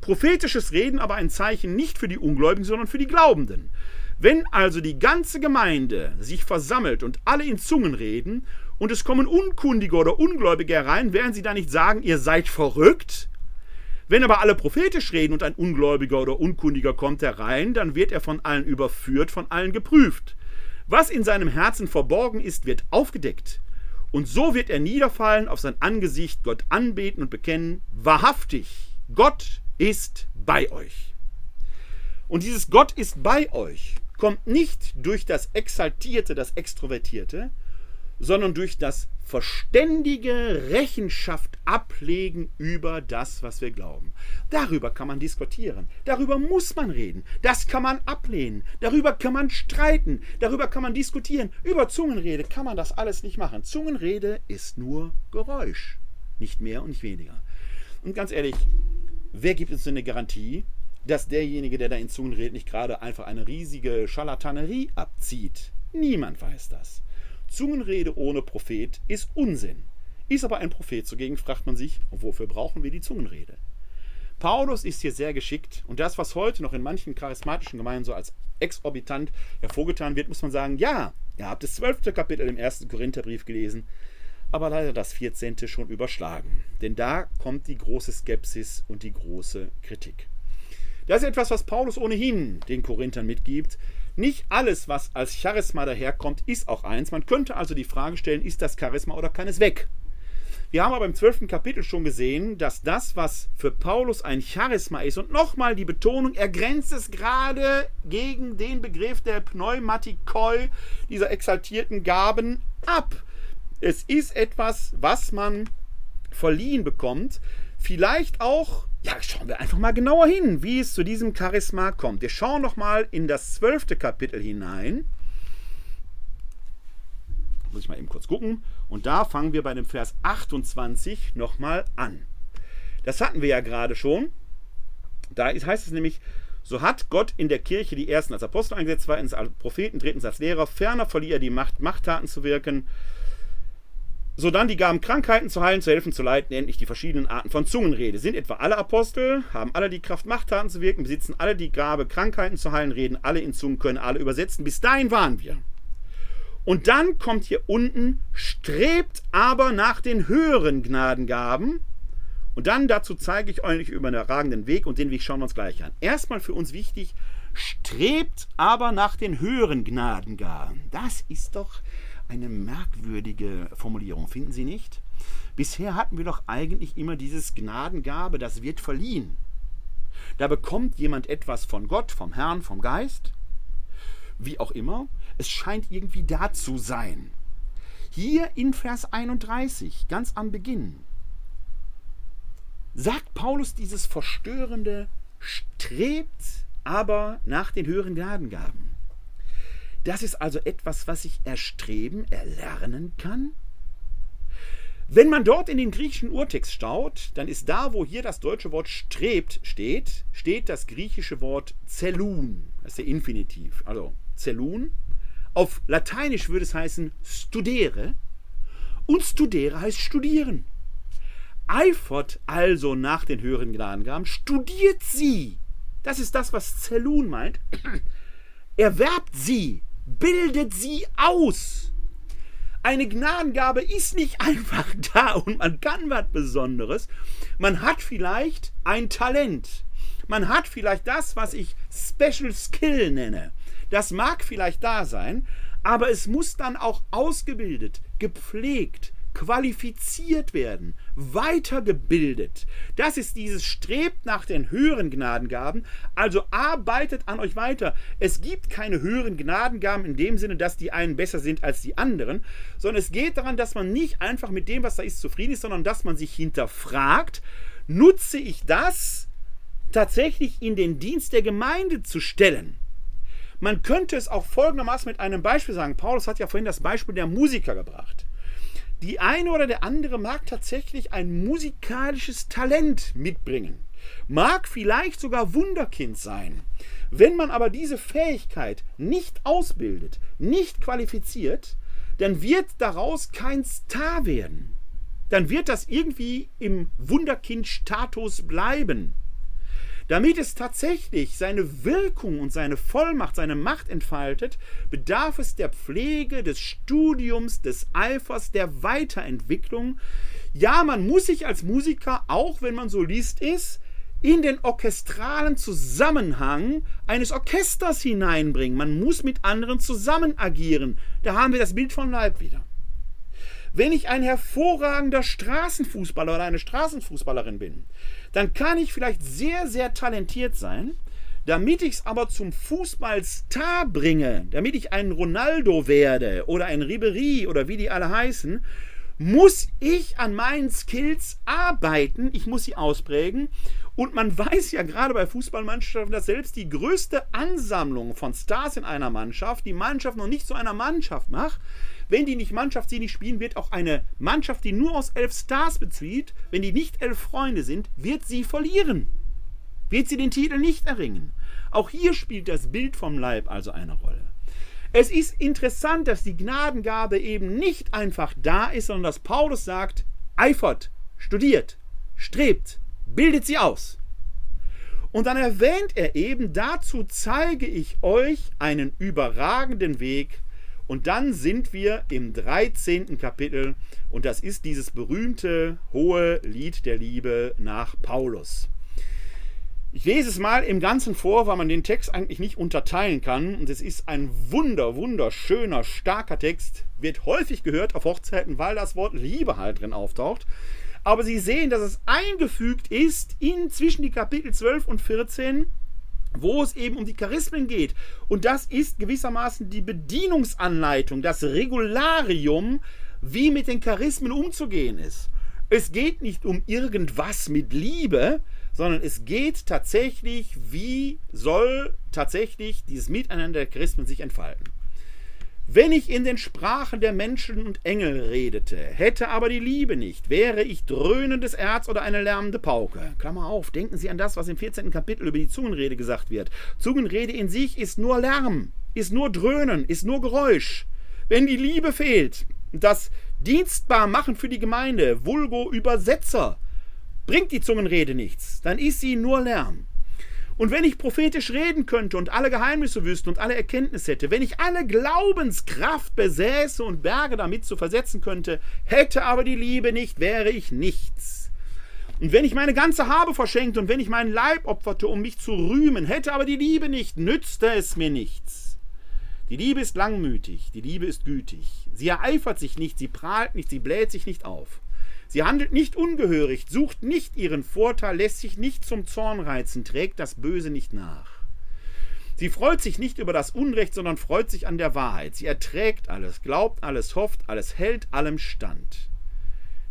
Prophetisches Reden aber ein Zeichen nicht für die Ungläubigen, sondern für die Glaubenden. Wenn also die ganze Gemeinde sich versammelt und alle in Zungen reden und es kommen Unkundige oder Ungläubige herein, werden sie da nicht sagen, ihr seid verrückt? Wenn aber alle prophetisch reden und ein Ungläubiger oder Unkundiger kommt herein, dann wird er von allen überführt, von allen geprüft. Was in seinem Herzen verborgen ist, wird aufgedeckt. Und so wird er niederfallen auf sein Angesicht, Gott anbeten und bekennen, wahrhaftig, Gott ist bei euch. Und dieses Gott ist bei euch kommt nicht durch das Exaltierte, das Extrovertierte, sondern durch das verständige Rechenschaft ablegen über das, was wir glauben. Darüber kann man diskutieren, darüber muss man reden, das kann man ablehnen, darüber kann man streiten, darüber kann man diskutieren. Über Zungenrede kann man das alles nicht machen. Zungenrede ist nur Geräusch, nicht mehr und nicht weniger. Und ganz ehrlich, wer gibt uns denn eine Garantie, dass derjenige, der da in Zungen redet, nicht gerade einfach eine riesige Scharlatanerie abzieht? Niemand weiß das. Zungenrede ohne Prophet ist Unsinn. Ist aber ein Prophet zugegen, fragt man sich, wofür brauchen wir die Zungenrede? Paulus ist hier sehr geschickt und das, was heute noch in manchen charismatischen Gemeinden so als exorbitant hervorgetan wird, muss man sagen, ja, ihr habt das zwölfte Kapitel im ersten Korintherbrief gelesen, aber leider das vierzehnte schon überschlagen. Denn da kommt die große Skepsis und die große Kritik. Das ist etwas, was Paulus ohnehin den Korinthern mitgibt. Nicht alles, was als Charisma daherkommt, ist auch eins. Man könnte also die Frage stellen, ist das Charisma oder kann es weg? Wir haben aber im zwölften Kapitel schon gesehen, dass das, was für Paulus ein Charisma ist, und nochmal die Betonung, er grenzt es gerade gegen den Begriff der Pneumatikoi, dieser exaltierten Gaben, ab. Es ist etwas, was man verliehen bekommt, vielleicht auch ja, schauen wir einfach mal genauer hin, wie es zu diesem Charisma kommt. Wir schauen noch mal in das zwölfte Kapitel hinein. Muss ich mal eben kurz gucken. Und da fangen wir bei dem Vers 28 noch mal an. Das hatten wir ja gerade schon. Da heißt es nämlich, so hat Gott in der Kirche die ersten als Apostel eingesetzt, zweitens als Propheten, drittens als Lehrer, ferner verlieh er die Macht, Machttaten zu wirken, sodann die Gaben, Krankheiten zu heilen, zu helfen, zu leiten, endlich die verschiedenen Arten von Zungenrede. Sind etwa alle Apostel, haben alle die Kraft, Machttaten zu wirken, besitzen alle die Gabe, Krankheiten zu heilen, reden alle in Zungen, können alle übersetzen. Bis dahin waren wir. Und dann kommt hier unten, strebt aber nach den höheren Gnadengaben. Und dann dazu zeige ich euch über den ragenden Weg und den Weg schauen wir uns gleich an. Erstmal für uns wichtig, strebt aber nach den höheren Gnadengaben. Das ist doch eine merkwürdige Formulierung, finden Sie nicht? Bisher hatten wir doch eigentlich immer dieses Gnadengabe, das wird verliehen. Da bekommt jemand etwas von Gott, vom Herrn, vom Geist, wie auch immer. Es scheint irgendwie da zu sein. Hier in Vers 31, ganz am Beginn, sagt Paulus dieses verstörende, strebt aber nach den höheren Gnadengaben. Das ist also etwas, was ich erstreben, erlernen kann. Wenn man dort in den griechischen Urtext schaut, dann ist da, wo hier das deutsche Wort strebt steht, steht das griechische Wort zelun. Das ist der Infinitiv. Also zelun. Auf Lateinisch würde es heißen studere. Und studere heißt studieren. Eifert also nach den höheren Gnadengaben, studiert sie. Das ist das, was zelun meint. Erwerbt sie, bildet sie aus. Eine Gnadengabe ist nicht einfach da und man kann was Besonderes. Man hat vielleicht ein Talent. Man hat vielleicht das, was ich Special Skill nenne. Das mag vielleicht da sein, aber es muss dann auch ausgebildet, gepflegt, qualifiziert werden, weitergebildet. Das ist dieses Strebt nach den höheren Gnadengaben, also arbeitet an euch weiter. Es gibt keine höheren Gnadengaben in dem Sinne, dass die einen besser sind als die anderen, sondern es geht daran, dass man nicht einfach mit dem, was da ist, zufrieden ist, sondern dass man sich hinterfragt, nutze ich das tatsächlich in den Dienst der Gemeinde zu stellen. Man könnte es auch folgendermaßen mit einem Beispiel sagen. Paulus hat ja vorhin das Beispiel der Musiker gebracht die eine oder der andere mag tatsächlich ein musikalisches Talent mitbringen, mag vielleicht sogar Wunderkind sein. Wenn man aber diese Fähigkeit nicht ausbildet, nicht qualifiziert, dann wird daraus kein Star werden. Dann wird das irgendwie im Wunderkind-Status bleiben. Damit es tatsächlich seine Wirkung und seine Vollmacht, seine Macht entfaltet, bedarf es der Pflege, des Studiums, des Eifers, der Weiterentwicklung. Ja, man muss sich als Musiker, auch wenn man Solist ist, in den orchestralen Zusammenhang eines Orchesters hineinbringen. Man muss mit anderen zusammen agieren. Da haben wir das Bild von Leib wieder. Wenn ich ein hervorragender Straßenfußballer oder eine Straßenfußballerin bin, dann kann ich vielleicht sehr, sehr talentiert sein. Damit ich es aber zum Fußballstar bringe, damit ich ein Ronaldo werde oder ein Ribery oder wie die alle heißen, muss ich an meinen Skills arbeiten, ich muss sie ausprägen. Und man weiß ja gerade bei Fußballmannschaften, dass selbst die größte Ansammlung von Stars in einer Mannschaft die Mannschaft noch nicht zu einer Mannschaft macht. Wenn die nicht Mannschaft sie nicht spielen, wird auch eine Mannschaft, die nur aus elf Stars bezieht, wenn die nicht elf Freunde sind, wird sie verlieren. Wird sie den Titel nicht erringen. Auch hier spielt das Bild vom Leib also eine Rolle. Es ist interessant, dass die Gnadengabe eben nicht einfach da ist, sondern dass Paulus sagt, eifert, studiert, strebt, bildet sie aus. Und dann erwähnt er eben, dazu zeige ich euch einen überragenden Weg. Und dann sind wir im 13. Kapitel und das ist dieses berühmte hohe Lied der Liebe nach Paulus. Ich lese es mal im Ganzen vor, weil man den Text eigentlich nicht unterteilen kann. Und es ist ein wunder, wunderschöner, starker Text. Wird häufig gehört auf Hochzeiten, weil das Wort Liebe halt drin auftaucht. Aber Sie sehen, dass es eingefügt ist in zwischen die Kapitel 12 und 14, wo es eben um die Charismen geht. Und das ist gewissermaßen die Bedienungsanleitung, das Regularium, wie mit den Charismen umzugehen ist. Es geht nicht um irgendwas mit Liebe, sondern es geht tatsächlich, wie soll tatsächlich dieses Miteinander der Christen sich entfalten. Wenn ich in den Sprachen der Menschen und Engel redete, hätte aber die Liebe nicht, wäre ich dröhnendes Erz oder eine lärmende Pauke. Klammer auf, denken Sie an das, was im 14. Kapitel über die Zungenrede gesagt wird. Zungenrede in sich ist nur Lärm, ist nur Dröhnen, ist nur Geräusch. Wenn die Liebe fehlt, das dienstbar machen für die Gemeinde, vulgo Übersetzer, bringt die Zungenrede nichts, dann ist sie nur Lärm. Und wenn ich prophetisch reden könnte und alle Geheimnisse wüsste und alle Erkenntnis hätte, wenn ich alle Glaubenskraft besäße und Berge damit zu versetzen könnte, hätte aber die Liebe nicht, wäre ich nichts. Und wenn ich meine ganze Habe verschenkte und wenn ich meinen Leib opferte, um mich zu rühmen, hätte aber die Liebe nicht, nützte es mir nichts. Die Liebe ist langmütig, die Liebe ist gütig. Sie ereifert sich nicht, sie prahlt nicht, sie bläht sich nicht auf. Sie handelt nicht ungehörig, sucht nicht ihren Vorteil, lässt sich nicht zum Zorn reizen, trägt das Böse nicht nach. Sie freut sich nicht über das Unrecht, sondern freut sich an der Wahrheit. Sie erträgt alles, glaubt alles, hofft alles, hält allem stand.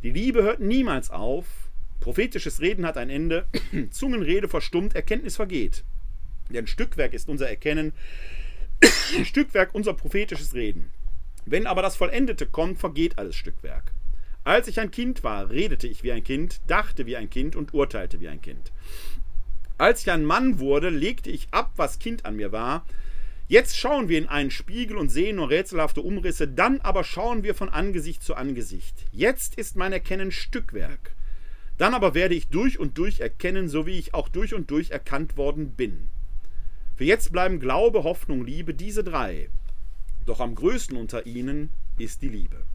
Die Liebe hört niemals auf. Prophetisches Reden hat ein Ende. Zungenrede verstummt, Erkenntnis vergeht. Denn Stückwerk ist unser Erkennen, Stückwerk unser prophetisches Reden. Wenn aber das Vollendete kommt, vergeht alles Stückwerk. Als ich ein Kind war, redete ich wie ein Kind, dachte wie ein Kind und urteilte wie ein Kind. Als ich ein Mann wurde, legte ich ab, was Kind an mir war. Jetzt schauen wir in einen Spiegel und sehen nur rätselhafte Umrisse, dann aber schauen wir von Angesicht zu Angesicht. Jetzt ist mein Erkennen Stückwerk. Dann aber werde ich durch und durch erkennen, so wie ich auch durch und durch erkannt worden bin. Für jetzt bleiben Glaube, Hoffnung, Liebe, diese drei. Doch am größten unter ihnen ist die Liebe.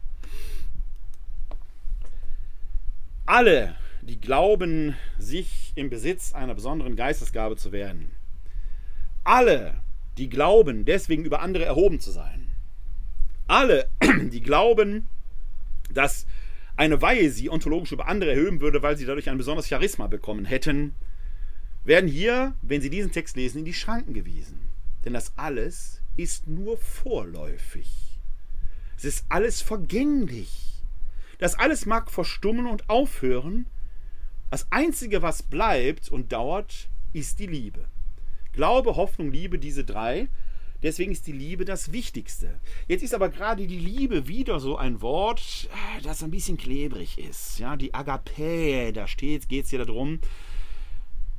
Alle, die glauben, sich im Besitz einer besonderen Geistesgabe zu werden, alle, die glauben, deswegen über andere erhoben zu sein, alle, die glauben, dass eine Weihe sie ontologisch über andere erhöhen würde, weil sie dadurch ein besonderes Charisma bekommen hätten, werden hier, wenn sie diesen Text lesen, in die Schranken gewiesen. Denn das alles ist nur vorläufig. Es ist alles vergänglich. Das alles mag verstummen und aufhören. Das Einzige, was bleibt und dauert, ist die Liebe. Glaube, Hoffnung, Liebe, diese drei. Deswegen ist die Liebe das Wichtigste. Jetzt ist aber gerade die Liebe wieder so ein Wort, das ein bisschen klebrig ist. Ja, die Agape, da steht, geht es hier darum.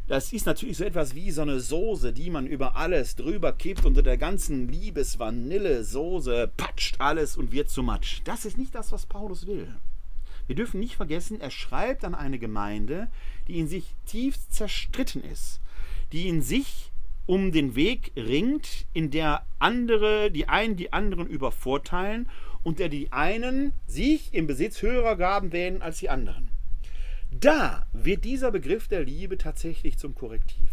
Das ist natürlich so etwas wie so eine Soße, die man über alles drüber kippt. Unter der ganzen Liebes-Vanille-Soße patscht alles und wird zu Matsch. Das ist nicht das, was Paulus will. Wir dürfen nicht vergessen, er schreibt an eine Gemeinde, die in sich tiefst zerstritten ist, die in sich um den Weg ringt, in der andere, die einen die anderen übervorteilen und der die einen sich im Besitz höherer Gaben wählen als die anderen. Da wird dieser Begriff der Liebe tatsächlich zum Korrektiv.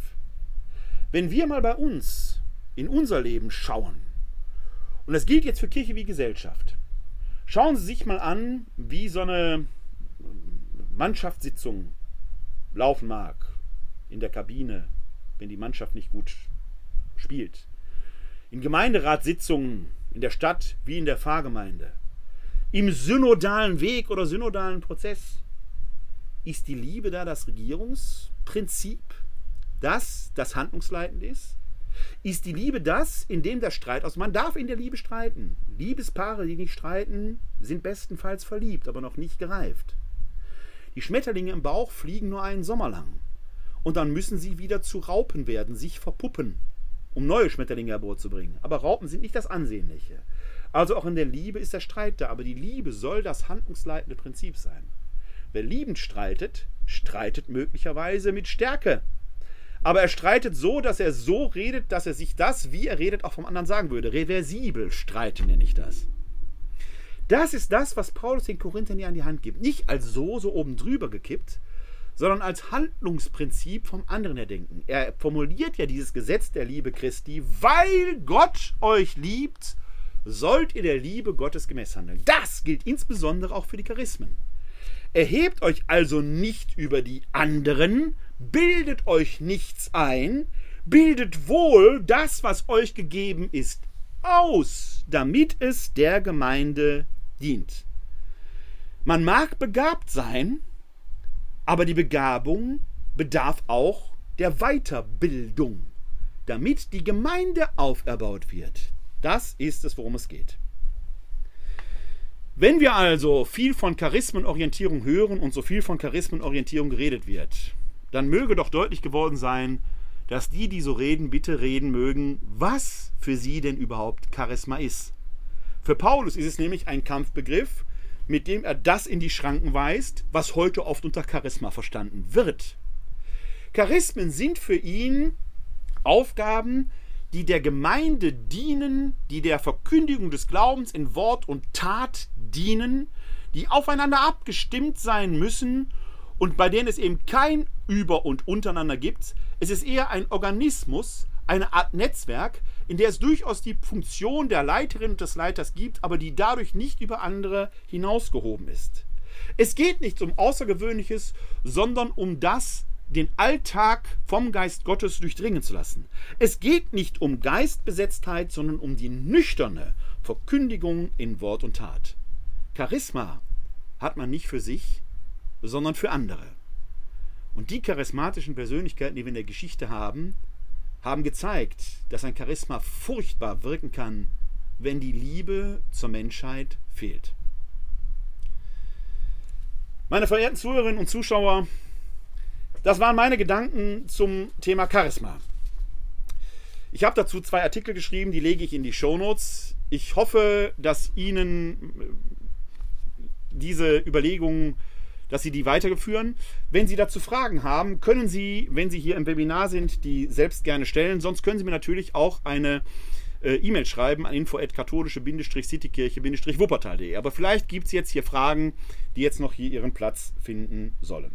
Wenn wir mal bei uns in unser Leben schauen, und das gilt jetzt für Kirche wie Gesellschaft, Schauen Sie sich mal an, wie so eine Mannschaftssitzung laufen mag in der Kabine, wenn die Mannschaft nicht gut spielt. In Gemeinderatssitzungen in der Stadt wie in der Pfarrgemeinde. Im synodalen Weg oder synodalen Prozess. Ist die Liebe da das Regierungsprinzip, das das handlungsleitend ist? Ist die Liebe das, in dem der Streit aus? Man darf in der Liebe streiten. Liebespaare, die nicht streiten, sind bestenfalls verliebt, aber noch nicht gereift. Die Schmetterlinge im Bauch fliegen nur einen Sommer lang. Und dann müssen sie wieder zu Raupen werden, sich verpuppen, um neue Schmetterlinge hervorzubringen. Aber Raupen sind nicht das Ansehnliche. Also auch in der Liebe ist der Streit da, aber die Liebe soll das handlungsleitende Prinzip sein. Wer liebend streitet, streitet möglicherweise mit Stärke. Aber er streitet so, dass er so redet, dass er sich das, wie er redet, auch vom anderen sagen würde. Reversibel streiten nenne ich das. Das ist das, was Paulus den Korinthern hier an die Hand gibt. Nicht als so, so oben drüber gekippt, sondern als Handlungsprinzip vom anderen her denken. Er formuliert ja dieses Gesetz der Liebe Christi, weil Gott euch liebt, sollt ihr der Liebe Gottes gemäß handeln. Das gilt insbesondere auch für die Charismen. Erhebt euch also nicht über die anderen, bildet euch nichts ein, bildet wohl das, was euch gegeben ist, aus, damit es der Gemeinde dient. Man mag begabt sein, aber die Begabung bedarf auch der Weiterbildung, damit die Gemeinde auferbaut wird. Das ist es, worum es geht. Wenn wir also viel von Charismenorientierung hören und so viel von Charismenorientierung geredet wird, dann möge doch deutlich geworden sein, dass die, die so reden, bitte reden mögen, was für sie denn überhaupt Charisma ist. Für Paulus ist es nämlich ein Kampfbegriff, mit dem er das in die Schranken weist, was heute oft unter Charisma verstanden wird. Charismen sind für ihn Aufgaben, die der Gemeinde dienen, die der Verkündigung des Glaubens in Wort und Tat dienen, die aufeinander abgestimmt sein müssen und bei denen es eben kein Über und Untereinander gibt. Es ist eher ein Organismus, eine Art Netzwerk, in der es durchaus die Funktion der Leiterin und des Leiters gibt, aber die dadurch nicht über andere hinausgehoben ist. Es geht nicht um Außergewöhnliches, sondern um das, den Alltag vom Geist Gottes durchdringen zu lassen. Es geht nicht um Geistbesetztheit, sondern um die nüchterne Verkündigung in Wort und Tat. Charisma hat man nicht für sich, sondern für andere. Und die charismatischen Persönlichkeiten, die wir in der Geschichte haben, haben gezeigt, dass ein Charisma furchtbar wirken kann, wenn die Liebe zur Menschheit fehlt. Meine verehrten Zuhörerinnen und Zuschauer, das waren meine Gedanken zum Thema Charisma. Ich habe dazu zwei Artikel geschrieben, die lege ich in die Shownotes. Ich hoffe, dass Ihnen diese Überlegungen dass Sie die weiterführen. Wenn Sie dazu Fragen haben, können Sie, wenn Sie hier im Webinar sind, die selbst gerne stellen. Sonst können Sie mir natürlich auch eine äh, E-Mail schreiben an info@katholische-citykirche-wuppertal.de. Aber vielleicht gibt es jetzt hier Fragen, die jetzt noch hier ihren Platz finden sollen.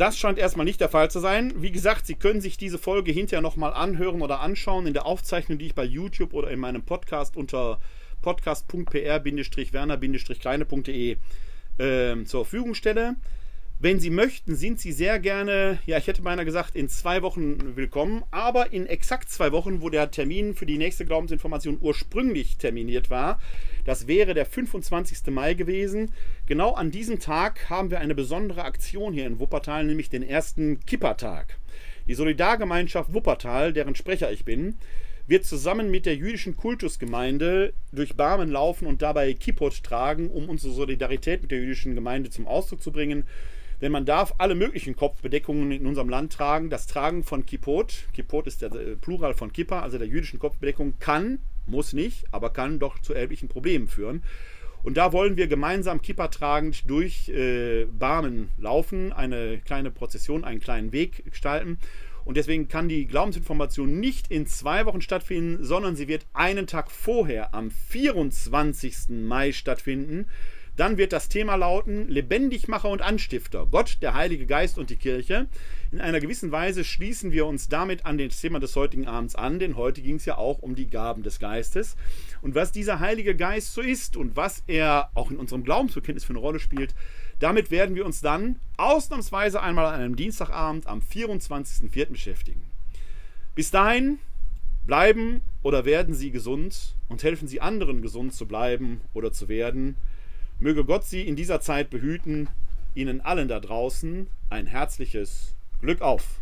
Das scheint erstmal nicht der Fall zu sein. Wie gesagt, Sie können sich diese Folge hinterher nochmal anhören oder anschauen in der Aufzeichnung, die ich bei YouTube oder in meinem Podcast unter podcast.pr-werner-kleine.de äh, zur Verfügung stelle. Wenn Sie möchten, sind Sie sehr gerne, ja, ich hätte beinahe gesagt, in zwei Wochen willkommen, aber in exakt zwei Wochen, wo der Termin für die nächste Glaubensinformation ursprünglich terminiert war, das wäre der 25. Mai gewesen. Genau an diesem Tag haben wir eine besondere Aktion hier in Wuppertal, nämlich den ersten Kippertag. Die Solidargemeinschaft Wuppertal, deren Sprecher ich bin, wird zusammen mit der jüdischen Kultusgemeinde durch Barmen laufen und dabei Kippot tragen, um unsere Solidarität mit der jüdischen Gemeinde zum Ausdruck zu bringen. Denn man darf alle möglichen Kopfbedeckungen in unserem Land tragen. Das Tragen von Kippot, Kippot ist der äh, Plural von Kippa, also der jüdischen Kopfbedeckung, kann, muss nicht, aber kann doch zu erheblichen Problemen führen. Und da wollen wir gemeinsam Kippa tragend durch äh, Barmen laufen, eine kleine Prozession, einen kleinen Weg gestalten. Und deswegen kann die Glaubensinformation nicht in zwei Wochen stattfinden, sondern sie wird einen Tag vorher, am 24. Mai stattfinden. Dann wird das Thema lauten Lebendigmacher und Anstifter, Gott, der Heilige Geist und die Kirche. In einer gewissen Weise schließen wir uns damit an das Thema des heutigen Abends an, denn heute ging es ja auch um die Gaben des Geistes. Und was dieser Heilige Geist so ist und was er auch in unserem Glaubensbekenntnis für eine Rolle spielt, damit werden wir uns dann ausnahmsweise einmal an einem Dienstagabend am 24.04. beschäftigen. Bis dahin bleiben oder werden Sie gesund und helfen Sie anderen gesund zu bleiben oder zu werden. Möge Gott Sie in dieser Zeit behüten. Ihnen allen da draußen ein herzliches Glück auf.